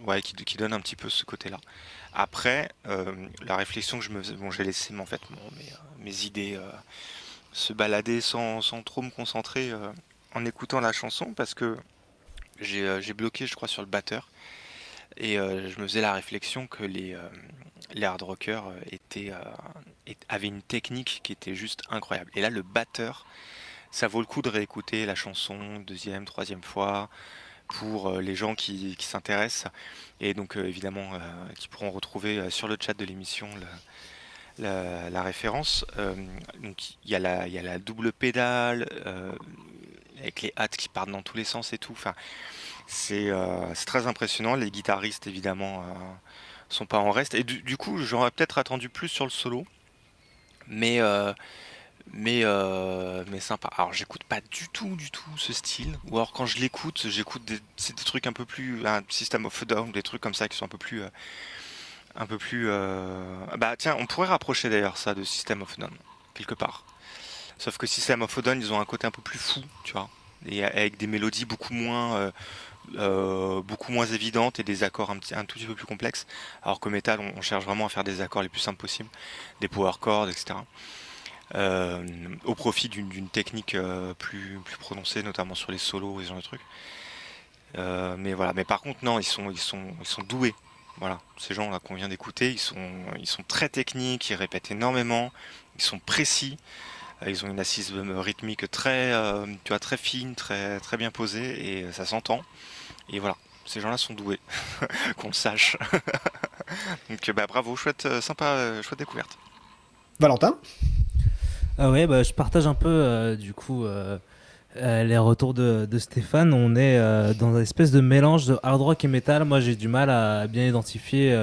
ouais, qui, donne un petit peu ce côté-là. Après, euh, la réflexion que je me faisais, bon, j'ai laissé en fait mon- mes, euh, idées euh, se balader sans, sans trop me concentrer en écoutant la chanson parce que j'ai bloqué, je crois, sur le batteur. Et je me faisais la réflexion que les, hard rockers avaient une technique qui était juste incroyable. Et là, le batteur, ça vaut le coup de réécouter la chanson deuxième, troisième fois pour euh, les gens qui, s'intéressent et donc euh, évidemment euh, qui pourront retrouver sur le chat de l'émission la, référence. Donc il y, a la- double pédale avec les hâtes qui partent dans tous les sens et tout. Enfin, c'est très impressionnant. Les guitaristes évidemment sont pas en reste et du, du coup j'aurais peut-être attendu plus sur le solo, mais mais euh, mais sympa. Alors j'écoute pas du tout du tout ce style. Ou alors quand je l'écoute, j'écoute des, des trucs un peu plus un System of Down, des trucs comme ça qui sont un peu plus euh, un peu plus euh, bah tiens, on pourrait rapprocher d'ailleurs ça de System of Down quelque part. Sauf que System of a Down, ils ont un côté un peu plus fou, tu vois, et avec des mélodies beaucoup moins beaucoup moins évidentes et des accords un, petit, un tout petit peu plus complexes. Alors qu'au métal, on, on cherche vraiment à faire des accords les plus simples possibles, des power chords, etc euh, au profit d'une technique euh, plus, plus prononcée, notamment sur les solos et ce genre de trucs. Euh, mais voilà, mais par contre, non, ils sont, ils sont, ils sont doués. Voilà, ces gens-là qu'on vient d'écouter, ils sont, ils sont très techniques, ils répètent énormément, ils sont précis, ils ont une assise rythmique très, tu vois, très fine, très, très bien posée, et ça s'entend. Et voilà, ces gens-là sont doués, qu'on le sache. Donc, bah, bravo, chouette, sympa, chouette découverte. Valentin? Ah ouais, bah, je partage un peu euh, du coup euh, euh, les retours de, Stéphane. On est dans une espèce de mélange de hard rock et metal. Moi, j'ai du mal à bien identifier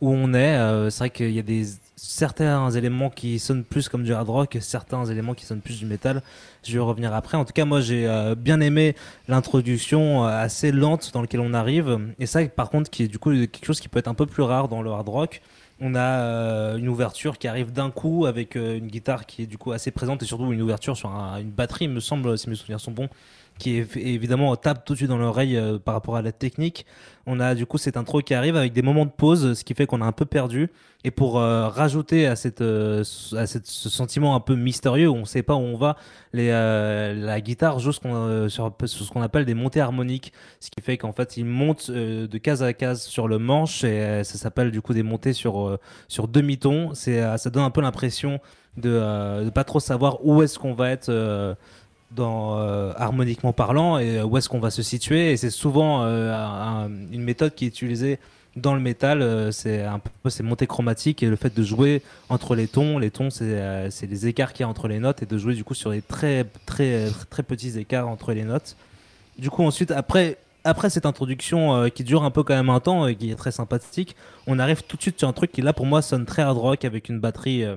où on est. C'est vrai qu'il y a des certains éléments qui sonnent plus comme du hard rock, certains éléments qui sonnent plus du metal. Je vais revenir après. En tout cas, moi, j'ai bien aimé l'introduction assez lente dans laquelle on arrive. Et ça, par contre, qui est du coup quelque chose qui peut être un peu plus rare dans le hard rock. On a euh, une ouverture qui arrive d'un coup avec euh, une guitare qui est du coup assez présente et surtout une ouverture sur un- une batterie, il me semble, si mes souvenirs sont bons, qui est évidemment tape tout de suite dans l'oreille euh, par rapport à la technique. On a du coup cette intro qui arrive avec des moments de pause, ce qui fait qu'on a un peu perdu. Et pour euh, rajouter à, cette, euh, à ce sentiment un peu mystérieux où on ne sait pas où on va, la guitare joue ce qu'on sur, ce qu'on appelle des montées harmoniques, ce qui fait qu'en fait il monte de case à case sur le manche et ça s'appelle du coup des montées sur, sur demi-ton. Ça donne un peu l'impression de ne pas trop savoir où est-ce qu'on va être. Euh, dans, euh, harmoniquement parlant et où est-ce qu'on va se situer. Et c'est souvent euh, un- une méthode qui est utilisée dans le métal euh, c'est un peu ces montées chromatiques et le fait de jouer entre les tons les tons c'est euh, c'est les écarts qu'il y a entre les notes et de jouer du coup sur les très très très petits écarts entre les notes. Du coup ensuite après après cette introduction euh, qui dure un peu quand même un temps et qui est très sympathique on arrive tout de suite sur un truc qui là pour moi sonne très hard rock avec une batterie euh,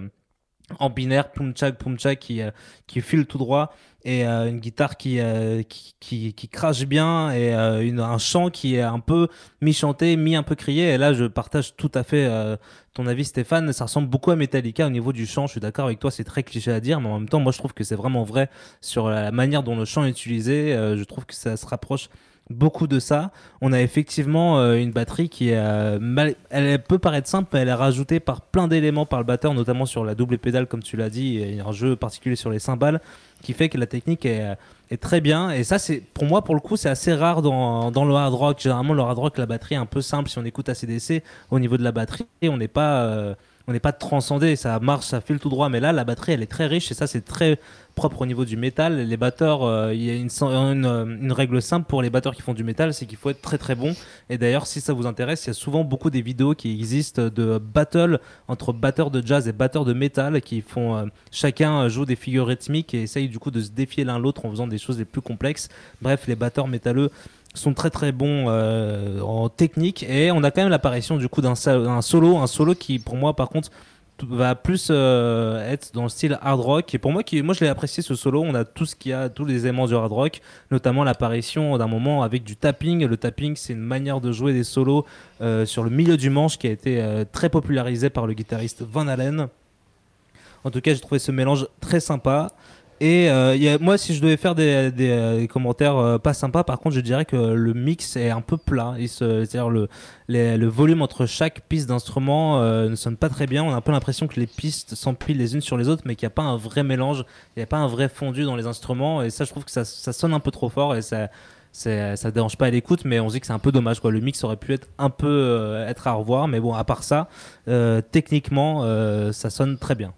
en binaire, pum tchak, qui, euh, qui file tout droit, et euh, une guitare qui, euh, qui, qui, crache bien, et euh, une- un chant qui est un peu mi-chanté, mi un peu crié. Et là, je partage tout à fait euh, ton avis, Stéphane. Ça ressemble beaucoup à Metallica au niveau du chant. Je suis d'accord avec toi, c'est très cliché à dire, mais en même temps, moi, je trouve que c'est vraiment vrai sur la manière dont le chant est utilisé. Je trouve que ça se rapproche beaucoup de ça. On a effectivement euh, une batterie qui est euh, mal- elle peut paraître simple, mais elle est rajoutée par plein d'éléments par le batteur, notamment sur la double pédale, comme tu l'as dit, et un jeu particulier sur les cymbales, qui fait que la technique est, euh, très bien. Et ça, c'est pour moi, pour le coup, c'est assez rare dans, le hard rock. Généralement, le hard rock, la batterie est un peu simple. Si on écoute ACDC, au niveau de la batterie, on n'est pas on n'est pas transcendé, ça marche, ça file tout droit, mais là la batterie elle est très riche et ça c'est très propre au niveau du métal. Les batteurs, euh, il y a euh, une règle simple pour les batteurs qui font du métal, c'est qu'il faut être très très bon. Et d'ailleurs, si ça vous intéresse, il y a souvent beaucoup des vidéos qui existent de battle entre batteurs de jazz et batteurs de métal qui font euh, chacun joue des figures rythmiques et essaye du coup de se défier l'un l'autre en faisant des choses les plus complexes. Bref, les batteurs métalleux sont très très bons en technique et on a quand même l'apparition du coup d'un solo, un solo qui pour moi par contre va plus euh, être dans le style hard rock. Et pour moi qui moi je l'ai apprécié ce solo. On a tout ce qu'il y a tous les éléments du hard rock notamment l'apparition d'un moment avec du tapping. Le tapping c'est une manière de jouer des solos euh, sur le milieu du manche qui a été euh, très popularisé par le guitariste Van Halen. En tout cas j'ai trouvé ce mélange très sympa et euh, y a- moi, si je devais faire des, des, euh, des commentaires euh, pas sympas, par contre, je dirais que le mix est un peu plat. C'est-à-dire le, le volume entre chaque piste d'instrument euh, ne sonne pas très bien. On a un peu l'impression que les pistes s'empilent les unes sur les autres, mais qu'il n'y a pas un vrai mélange, il n'y a pas un vrai fondu dans les instruments. Et ça, je trouve que ça, ça sonne un peu trop fort et ça. Ça dérange pas à l'écoute, mais on se dit que c'est un peu dommage. Quoi. Le mix aurait pu être un peu euh, être à revoir, mais bon, à part ça, euh, techniquement, euh, ça sonne très bien.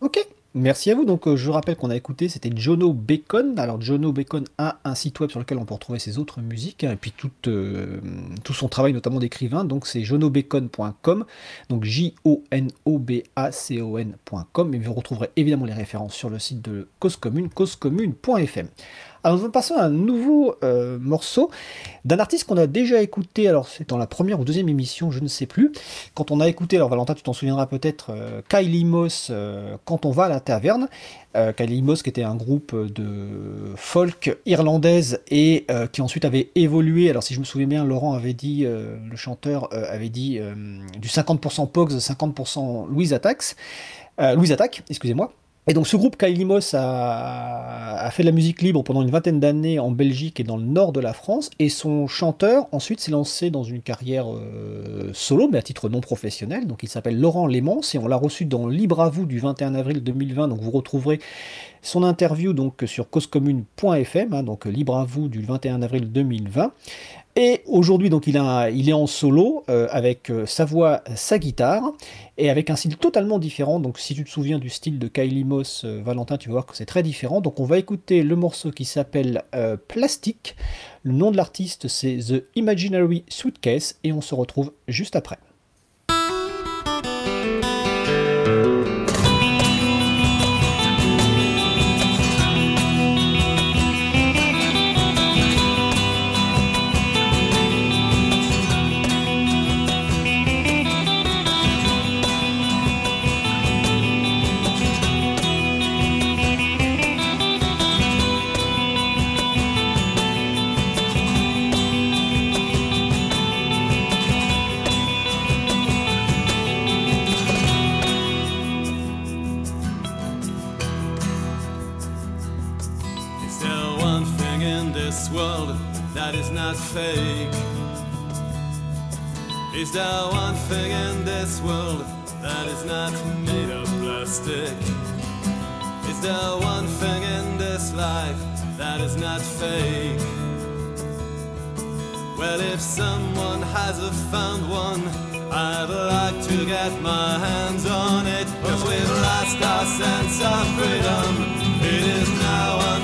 Ok, merci à vous. Donc, euh, je rappelle qu'on a écouté, c'était Jono Bacon. Alors, Jono Bacon a un site web sur lequel on peut retrouver ses autres musiques hein, et puis tout, euh, tout son travail, notamment d'écrivain. Donc, c'est jonobacon.com. Donc, J-O-N-O-B-A-C-O-N.com. Et vous retrouverez évidemment les références sur le site de Cause Commune, causecommune.fm. Alors, nous passer à un nouveau euh, morceau d'un artiste qu'on a déjà écouté. Alors, c'est dans la première ou deuxième émission, je ne sais plus. Quand on a écouté, alors Valentin, tu t'en souviendras peut-être, euh, Kylie Moss, euh, Quand on va à la taverne. Kylie Moss, qui était un groupe de folk irlandaise et qui ensuite avait évolué. Alors, si je me souviens bien, Laurent avait dit, le chanteur avait dit du 50% Pogs, 50% Louise Attax. Louise Attack, excusez-moi. Et donc ce groupe Kylie Moss a, fait de la musique libre pendant une vingtaine d'années en Belgique et dans le nord de la France. Et son chanteur ensuite s'est lancé dans une carrière euh, solo, mais à titre non professionnel. Donc il s'appelle Laurent Lémence et on l'a reçu dans Libre à vous du 21 avril 2020. Donc vous retrouverez son interview donc sur causecommune.fm, hein, donc Libre à vous du 21 avril 2020. Et aujourd'hui, donc, il, est en solo euh, avec euh, sa voix, sa guitare, et avec un style totalement différent. Donc, si tu te souviens du style de Kylie Moss, euh, Valentin, tu vas voir que c'est très différent. Donc, on va écouter le morceau qui s'appelle Plastic. Le nom de l'artiste, c'est The Imaginary Suitcase, et on se retrouve juste après. Is there one thing in this world that is not made of plastic? Is there one thing in this life that is not fake? Well, if someone hasn't found one, I'd like to get my hands on it. Cause we've lost our sense of freedom. It is now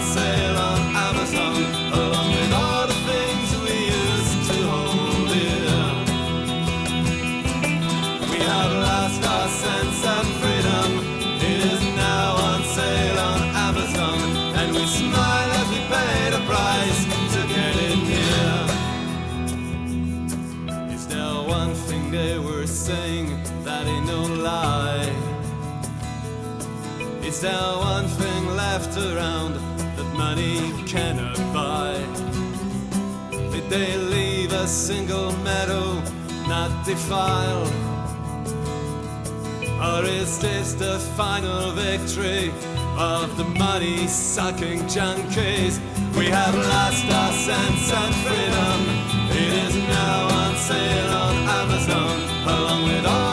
there one thing left around that money cannot buy? Did they leave a single medal not defiled? Or is this the final victory of the money sucking junkies? We have lost our sense of freedom. It is now on sale on Amazon, along with all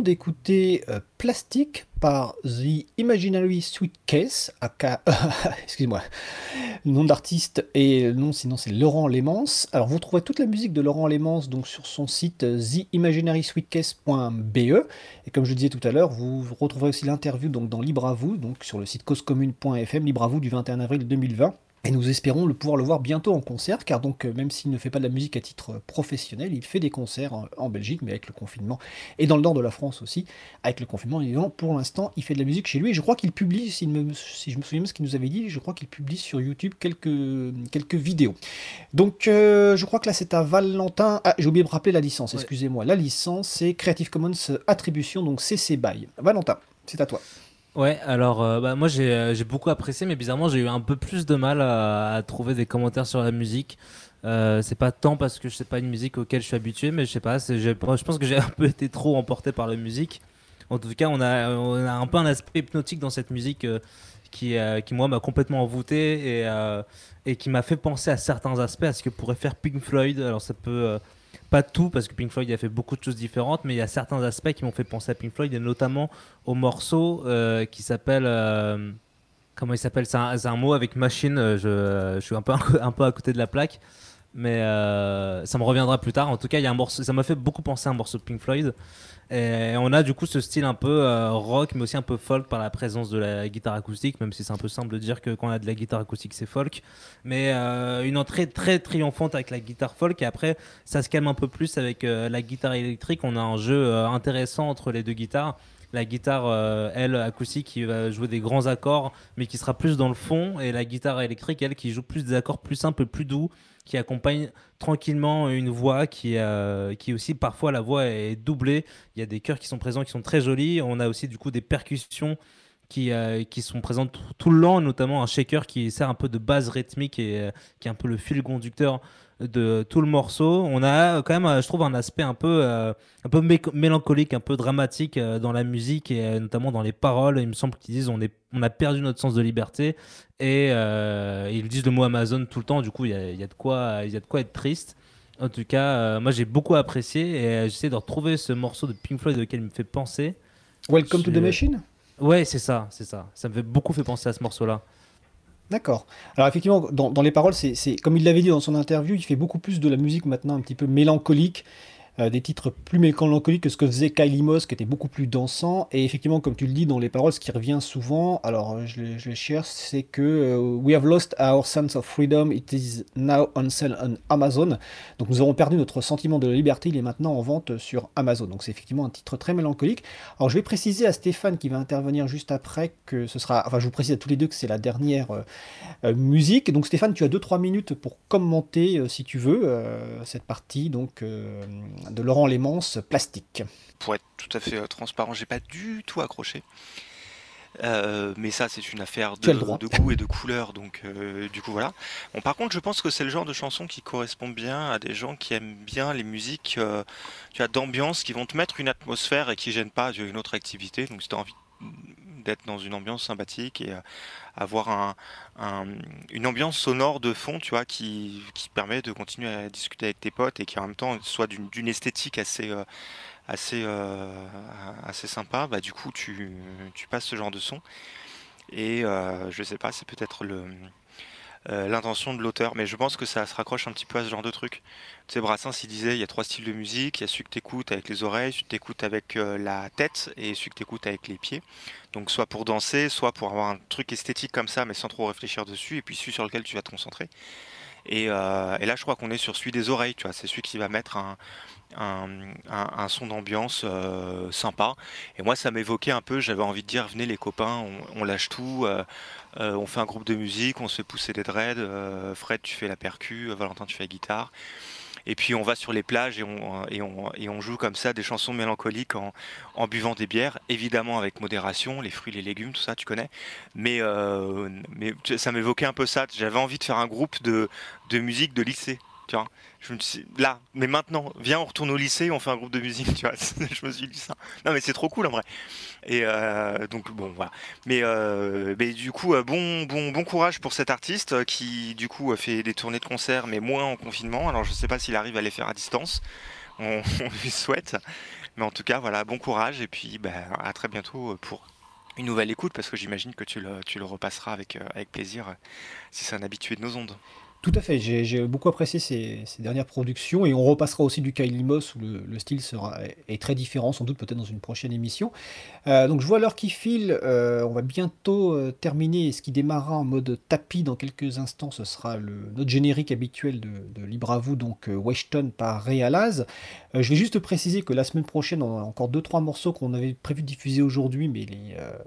d'écouter euh, Plastic par The Imaginary Suitcase, aka, excusez-moi, le nom d'artiste et le nom sinon c'est Laurent Lémence. Alors, vous trouverez toute la musique de Laurent Lémence donc sur son site euh, theimaginarysweetcase.be et comme je disais tout à l'heure, vous retrouverez aussi l'interview donc dans Libre à vous, donc sur le site causecommune.fm, Libre à vous du 21 avril 2020. Et nous espérons le pouvoir le voir bientôt en concert, car donc euh, même s'il ne fait pas de la musique à titre euh, professionnel, il fait des concerts en, Belgique, mais avec le confinement, et dans le nord de la France aussi, avec le confinement, évidemment, pour l'instant, il fait de la musique chez lui, et je crois qu'il publie, me- si je me souviens de ce qu'il nous avait dit, je crois qu'il publie sur YouTube quelques, quelques vidéos. Donc euh, je crois que là c'est à Valentin, ah j'ai oublié de me rappeler la licence, Ouais. excusez-moi, la licence c'est Creative Commons Attribution, donc CC BY. Valentin, c'est à toi. Ouais, alors euh, bah, moi j'ai euh, j'ai beaucoup apprécié, mais bizarrement j'ai eu un peu plus de mal à, trouver des commentaires sur la musique. Euh, c'est pas tant parce que je sais pas une musique auquel je suis habitué, mais je sais pas, je pense que j'ai un peu été trop emporté par la musique. En tout cas, on a, un peu un aspect hypnotique dans cette musique euh, qui, moi m'a complètement envoûté et, et qui m'a fait penser à certains aspects, à ce que pourrait faire Pink Floyd. Alors ça peut pas tout parce que Pink Floyd a fait beaucoup de choses différentes, mais il y a certains aspects qui m'ont fait penser à Pink Floyd et notamment au morceau euh, qui s'appelle euh, comment il s'appelle? C'est un, mot avec machine. euh, Je, suis un peu à côté de la plaque, mais euh, ça me reviendra plus tard. En tout cas, y a un morceau. Ça m'a fait beaucoup penser à un morceau de Pink Floyd. Et on a du coup ce style un peu euh, rock, mais aussi un peu folk par la présence de la guitare acoustique, même si c'est un peu simple de dire que quand on a de la guitare acoustique, c'est folk. Mais euh, une entrée très triomphante avec la guitare folk, et après, ça se calme un peu plus avec la guitare électrique. On a un jeu intéressant entre les deux guitares. La guitare, euh, elle, acoustique, qui va jouer des grands accords, mais qui sera plus dans le fond, et la guitare électrique, elle, qui joue plus des accords plus simples, plus doux, qui accompagne tranquillement une voix qui, euh, qui aussi parfois la voix est doublée. Il y a des chœurs qui sont présents qui sont très jolis. On a aussi du coup des percussions qui, euh, qui sont présentes tout, le long, notamment un shaker qui sert un peu de base rythmique et euh, qui est un peu le fil conducteur de tout le morceau. On a quand même, je trouve, un aspect un peu, euh, un peu mé- mélancolique, un peu dramatique euh, dans la musique et euh, notamment dans les paroles. Il me semble qu'ils disent on, est, on a perdu notre sens de liberté et ils disent le mot Amazon tout le temps. Du coup, il y a, il y a de quoi, il y a de quoi être triste. En tout cas, moi j'ai beaucoup apprécié et j'essaie de retrouver ce morceau de Pink Floyd auquel il me fait penser. Welcome to the Machine? Ouais, c'est ça, c'est ça. Ça me fait beaucoup fait penser à ce morceau-là. D'accord. Alors effectivement, dans, les paroles, c'est- comme il l'avait dit dans son interview, il fait beaucoup plus de la musique maintenant un petit peu mélancolique, euh, des titres plus mélancoliques que ce que faisait Kylie Moss, qui était beaucoup plus dansant. Et effectivement, comme tu le dis dans les paroles, ce qui revient souvent, alors euh, je, je les cherche, c'est que euh, We have lost our sense of freedom, it is now on sale on Amazon. Donc nous avons perdu notre sentiment de la liberté, il est maintenant en vente sur Amazon. Donc c'est effectivement un titre très mélancolique. Alors je vais préciser à Stéphane qui va intervenir juste après que ce sera, enfin je vous précise à tous les deux que c'est la dernière musique. Donc Stéphane, tu as 2-3 minutes pour commenter, si tu veux, cette partie donc de Laurent Lémence, Plastique. Pour être tout à fait euh, transparent, j'ai pas du tout accroché. Euh, mais ça, c'est une affaire de, goût et de couleur, donc euh, du coup voilà. Bon, par contre, je pense que c'est le genre de chanson qui correspond bien à des gens qui aiment bien les musiques, euh, tu as d'ambiance, qui vont te mettre une atmosphère et qui gênent pas tu as une autre activité. Donc si tu as envie d'être dans une ambiance sympathique et euh, avoir un, un- une ambiance sonore de fond, tu vois, qui, permet de continuer à discuter avec tes potes et qui en même temps soit d'une esthétique assez, euh, assez, euh, assez sympa, bah du coup tu, tu passes ce genre de son. Et euh, je sais pas, c'est peut-être le euh, l'intention de l'auteur, mais je pense que ça se raccroche un petit peu à ce genre de truc. Tu sais, Brassens, il disait, il y a trois styles de musique, il y a celui que t'écoutes avec les oreilles, celui que t'écoutes avec euh, la tête, et celui que t'écoutes avec les pieds. Donc soit pour danser, soit pour avoir un truc esthétique comme ça, mais sans trop réfléchir dessus, et puis celui sur lequel tu vas te concentrer. Et, euh, et là, je crois qu'on est sur celui des oreilles, tu vois, c'est celui qui va mettre un, un, son d'ambiance euh, sympa. Et moi, ça m'évoquait un peu, j'avais envie de dire, venez les copains, on, lâche tout, euh, euh, on fait un groupe de musique, on se fait pousser des dreads, Fred, tu fais la percu, Valentin, tu fais la guitare. Et puis on va sur les plages et on, et on, et on joue comme ça des chansons mélancoliques en, en buvant des bières, évidemment avec modération, les fruits, les légumes, tout ça, tu connais. Mais, mais ça m'évoquait un peu ça. J'avais envie de faire un groupe de, de musique de lycée, Je me suis là, mais maintenant, viens, on retourne au lycée, on fait un groupe de musique, tu vois. je me suis dit ça. Non, mais c'est trop cool en vrai. Et euh, donc bon, voilà. Mais, euh, du coup, euh, bon, bon, bon courage pour cet artiste qui du coup fait des tournées de concerts, mais moins en confinement. Alors je sais pas s'il arrive à les faire à distance. On, lui souhaite. Mais en tout cas, voilà, bon courage et puis bah, à très bientôt pour une nouvelle écoute parce que j'imagine que tu le, tu le repasseras avec, avec plaisir si c'est un habitué de nos ondes. Tout à fait, j'ai beaucoup apprécié ces, dernières productions et on repassera aussi du Kylie Moss où le, le style sera, est très différent, sans doute peut-être dans une prochaine émission. Euh, donc je vois l'heure qui file, euh, on va bientôt euh, terminer et ce qui démarrera en mode tapis dans quelques instants, ce sera le, notre générique habituel de, de Libre à vous, donc Weshton par Realaz. Je vais juste préciser que la semaine prochaine, on a encore 2-3 morceaux qu'on avait prévu de diffuser aujourd'hui, mais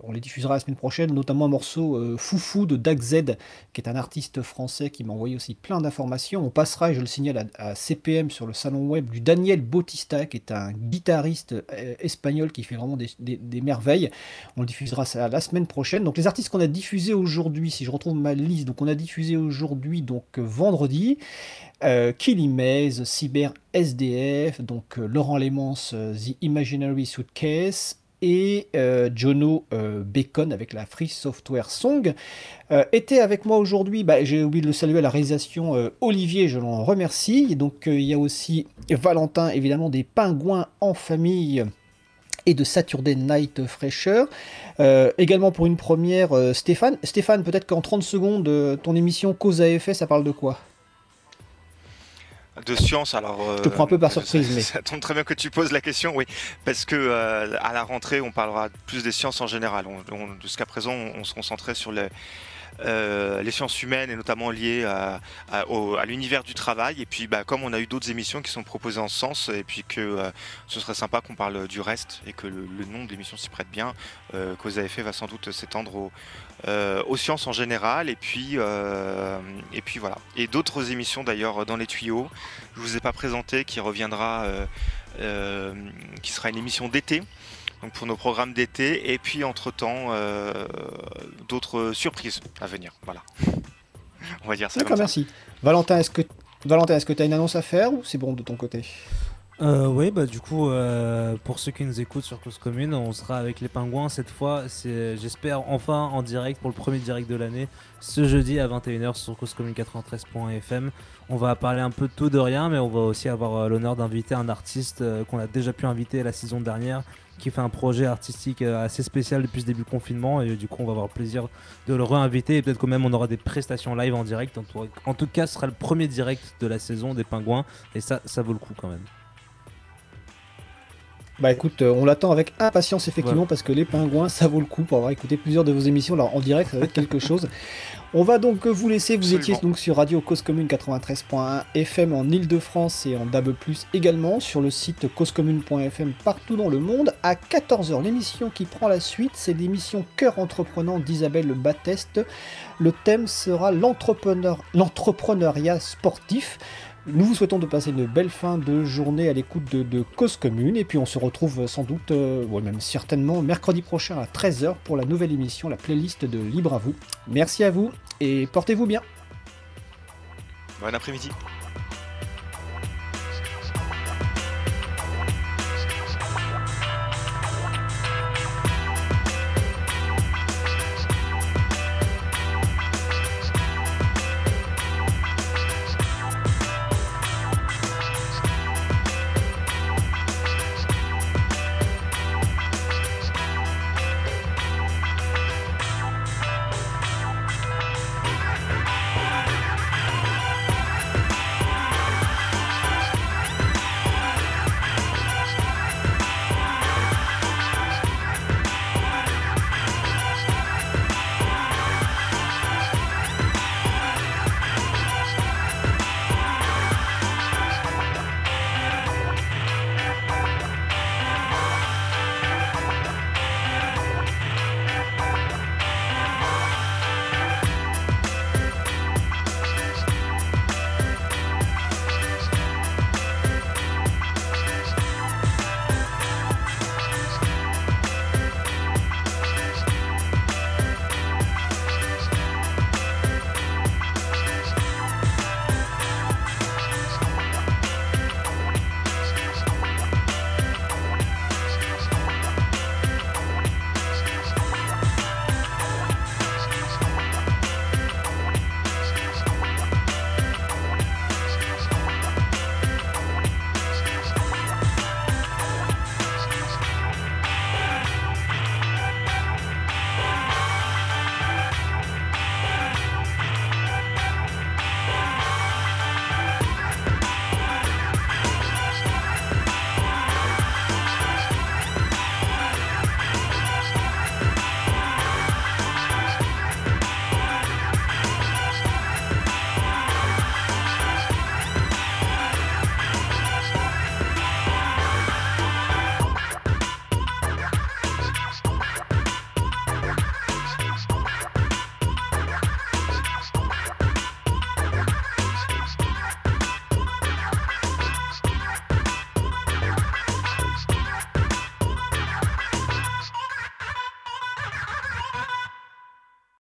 on les diffusera la semaine prochaine, notamment un morceau Foufou de Dag Z, qui est un artiste français qui m'a envoyé aussi plein d'informations. On passera, et je le signale, à, CPM sur le salon web du Daniel Bautista, qui est un guitariste euh, espagnol qui fait vraiment des, merveilles. On diffusera ça la semaine prochaine. Donc les artistes qu'on a diffusés aujourd'hui, si je retrouve ma liste, donc on a diffusé aujourd'hui, donc vendredi, euh, Cyber SDF, donc euh, Laurent Lémence, euh, The Imaginary Suitcase, et euh, Jono euh, Bacon avec la Free Software Song. Euh, était avec moi aujourd'hui, bah, j'ai oublié de le saluer à la réalisation Olivier, je l'en remercie. Donc il y a aussi Valentin, évidemment, des pingouins en famille et de Saturday Night Fresher. Également pour une première, Stéphane. Stéphane, peut-être qu'en 30 secondes, ton émission Cause à effet, ça parle de quoi? De science, alors. euh, Je te prends un peu par surprise, ça, mais- Ça tombe très bien que tu poses la question, oui. Parce que euh, à la rentrée, on parlera plus des sciences en général. Jusqu'à présent, on, on se concentrait sur les, euh, les sciences humaines et notamment liées à, à- au- à l'univers du travail. Et puis, bah, comme on a eu d'autres émissions qui sont proposées en ce sens, et puis que euh, ce serait sympa qu'on parle du reste et que le, le nom de l'émission s'y prête bien, euh, Cause à effet va sans doute s'étendre au- euh, aux sciences en général. Et puis, euh, et puis voilà. Et d'autres émissions d'ailleurs dans les tuyaux. Je vous ai pas présenté qui reviendra, euh, qui sera une émission d'été. Donc pour nos programmes d'été, et puis entre-temps, d'autres surprises à venir. Voilà. On va dire ça. D'accord, merci. Valentin, est-ce que Valentin, est-ce que tu as une annonce à faire ou c'est bon de ton côté? Euh, oui, bah du coup, euh, pour ceux qui nous écoutent sur Cause Commune, on sera avec les pingouins cette fois. C'est, j'espère, enfin en direct pour le premier direct de l'année, ce jeudi à 21h sur causecommune93.fm. On va parler un peu de tout de rien, mais on va aussi avoir euh, l'honneur d'inviter un artiste euh, qu'on a déjà pu inviter la saison dernière, qui fait un projet artistique assez spécial depuis ce début confinement. Et du coup, on va avoir le plaisir de le réinviter. Et peut-être quand même on aura des prestations live en direct. En tout, en tout cas, ce sera le premier direct de la saison des pingouins. Et ça, ça vaut le coup quand même. Bah écoute, euh, on l'attend avec impatience effectivement Ouais. parce que les pingouins, ça vaut le coup pour avoir écouté plusieurs de vos émissions là en direct, ça va être quelque chose. On va donc vous laisser, vous étiez donc sur Radio Cause Commune 93.1 FM en Ile-de-France et en DAB+, également sur le site causecommune.fm partout dans le monde. À 14h, l'émission qui prend la suite, c'est l'émission Cœur Entreprenant d'Isabelle Batteste. Le thème sera l'entrepreneur, l'entrepreneuriat sportif. Nous vous souhaitons de passer une belle fin de journée à l'écoute de, de Cause Commune et puis on se retrouve sans doute, euh, ouais, même certainement mercredi prochain à 13h pour la nouvelle émission, la playlist de Libre à vous. Merci à vous et portez-vous bien. Bon après-midi.